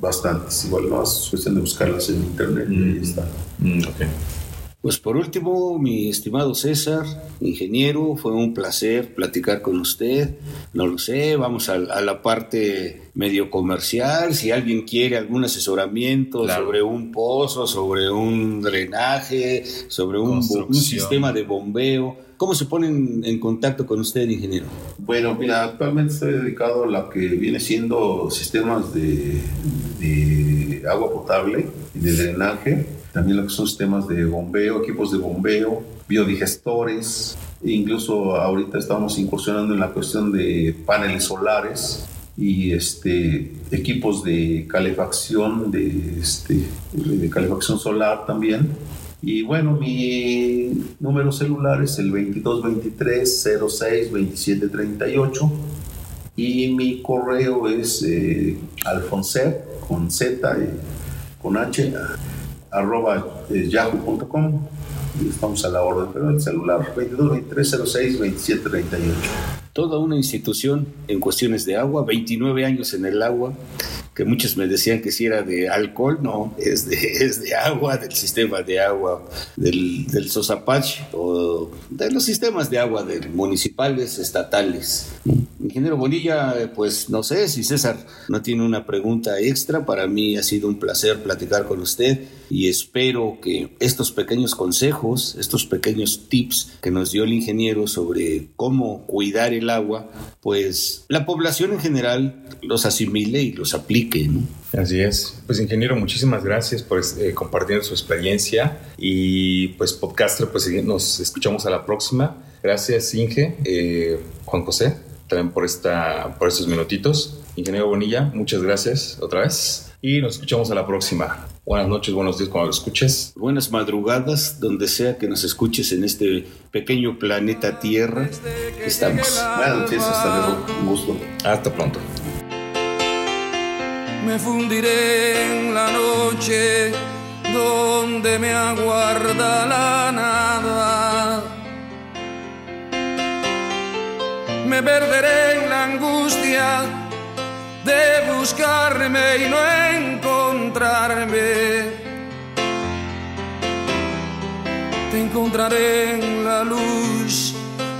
C: bastantes. Igual no es cuestión de buscarlas en internet y ahí está.
A: Mm,
B: pues por último, mi estimado César, ingeniero, fue un placer platicar con usted. No lo sé, vamos a, la parte medio comercial. Si alguien quiere algún asesoramiento sobre un pozo, sobre un drenaje, sobre un, sistema de bombeo, ¿cómo se ponen en contacto con usted, ingeniero?
C: Bueno, mira, actualmente estoy dedicado a lo que viene siendo sistemas de, de agua potable y de drenaje también lo que son sistemas de bombeo, equipos de bombeo, biodigestores, incluso ahorita estamos incursionando en la cuestión de paneles solares y este, equipos de calefacción, de, este, de calefacción solar también. Y bueno, mi número celular es el 2223 06 2738 y mi correo es eh, con Z, y con H, arroba eh, yahoo.com estamos a la orden, pero el celular 22 23 06 27 38.
B: Toda una institución en cuestiones de agua, 29 años en el agua, que muchos me decían que si era de alcohol, no, es de, *laughs* es de agua, del sistema de agua del, del Sosapach o de los sistemas de agua de municipales, estatales. Ingeniero Bonilla, pues no sé si César no tiene una pregunta extra, para mí ha sido un placer platicar con usted y espero que estos pequeños consejos, estos pequeños tips que nos dio el ingeniero sobre cómo cuidar el agua, pues la población en general los asimile y los aplique.
A: Así es. Pues ingeniero, muchísimas gracias por eh, compartir su experiencia y pues podcaster, pues nos escuchamos a la próxima. Gracias Inge, eh, Juan José, también por, esta, por estos minutitos. Ingeniero Bonilla, muchas gracias otra vez y nos escuchamos a la próxima. Buenas noches, buenos días cuando lo escuches.
B: Buenas madrugadas, donde sea que nos escuches en este pequeño planeta Tierra. Estamos.
C: Buenas noches, hasta luego. Un gusto.
A: Hasta pronto.
D: Me fundiré en la noche donde me aguarda la nada me perderé en la angustia de buscarme y no encontrarme. Te encontraré en la luz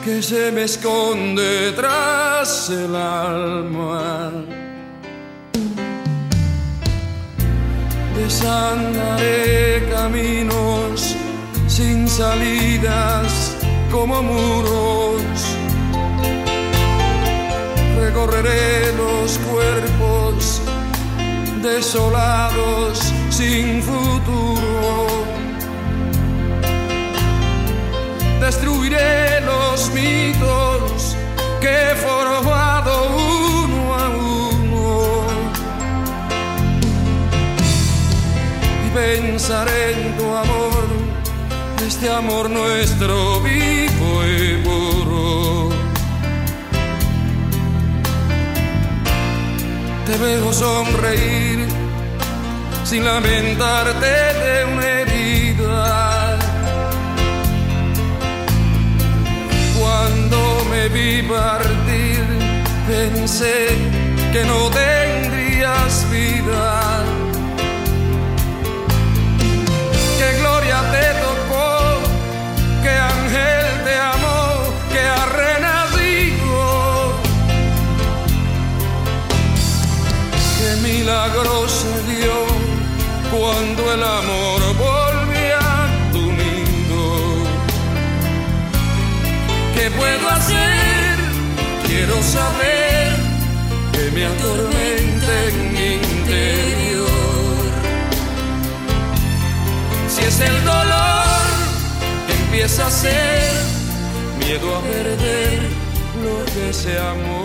D: que se me esconde tras el alma. Desandaré caminos sin salidas como muros. Recorreré los cuerpos desolados sin futuro. Destruiré los mitos que he formado uno a uno. Y pensaré en tu amor este amor nuestro vivo Te veo sonreír sin lamentarte de una herida. Cuando me vi partir, pensé que no tendrías vida. Milagro se cuando el amor volvió a tu nido. ¿Qué puedo hacer? Quiero saber que me atormenta en mi interior. Si es el dolor que empieza a ser miedo a perder lo que se amó.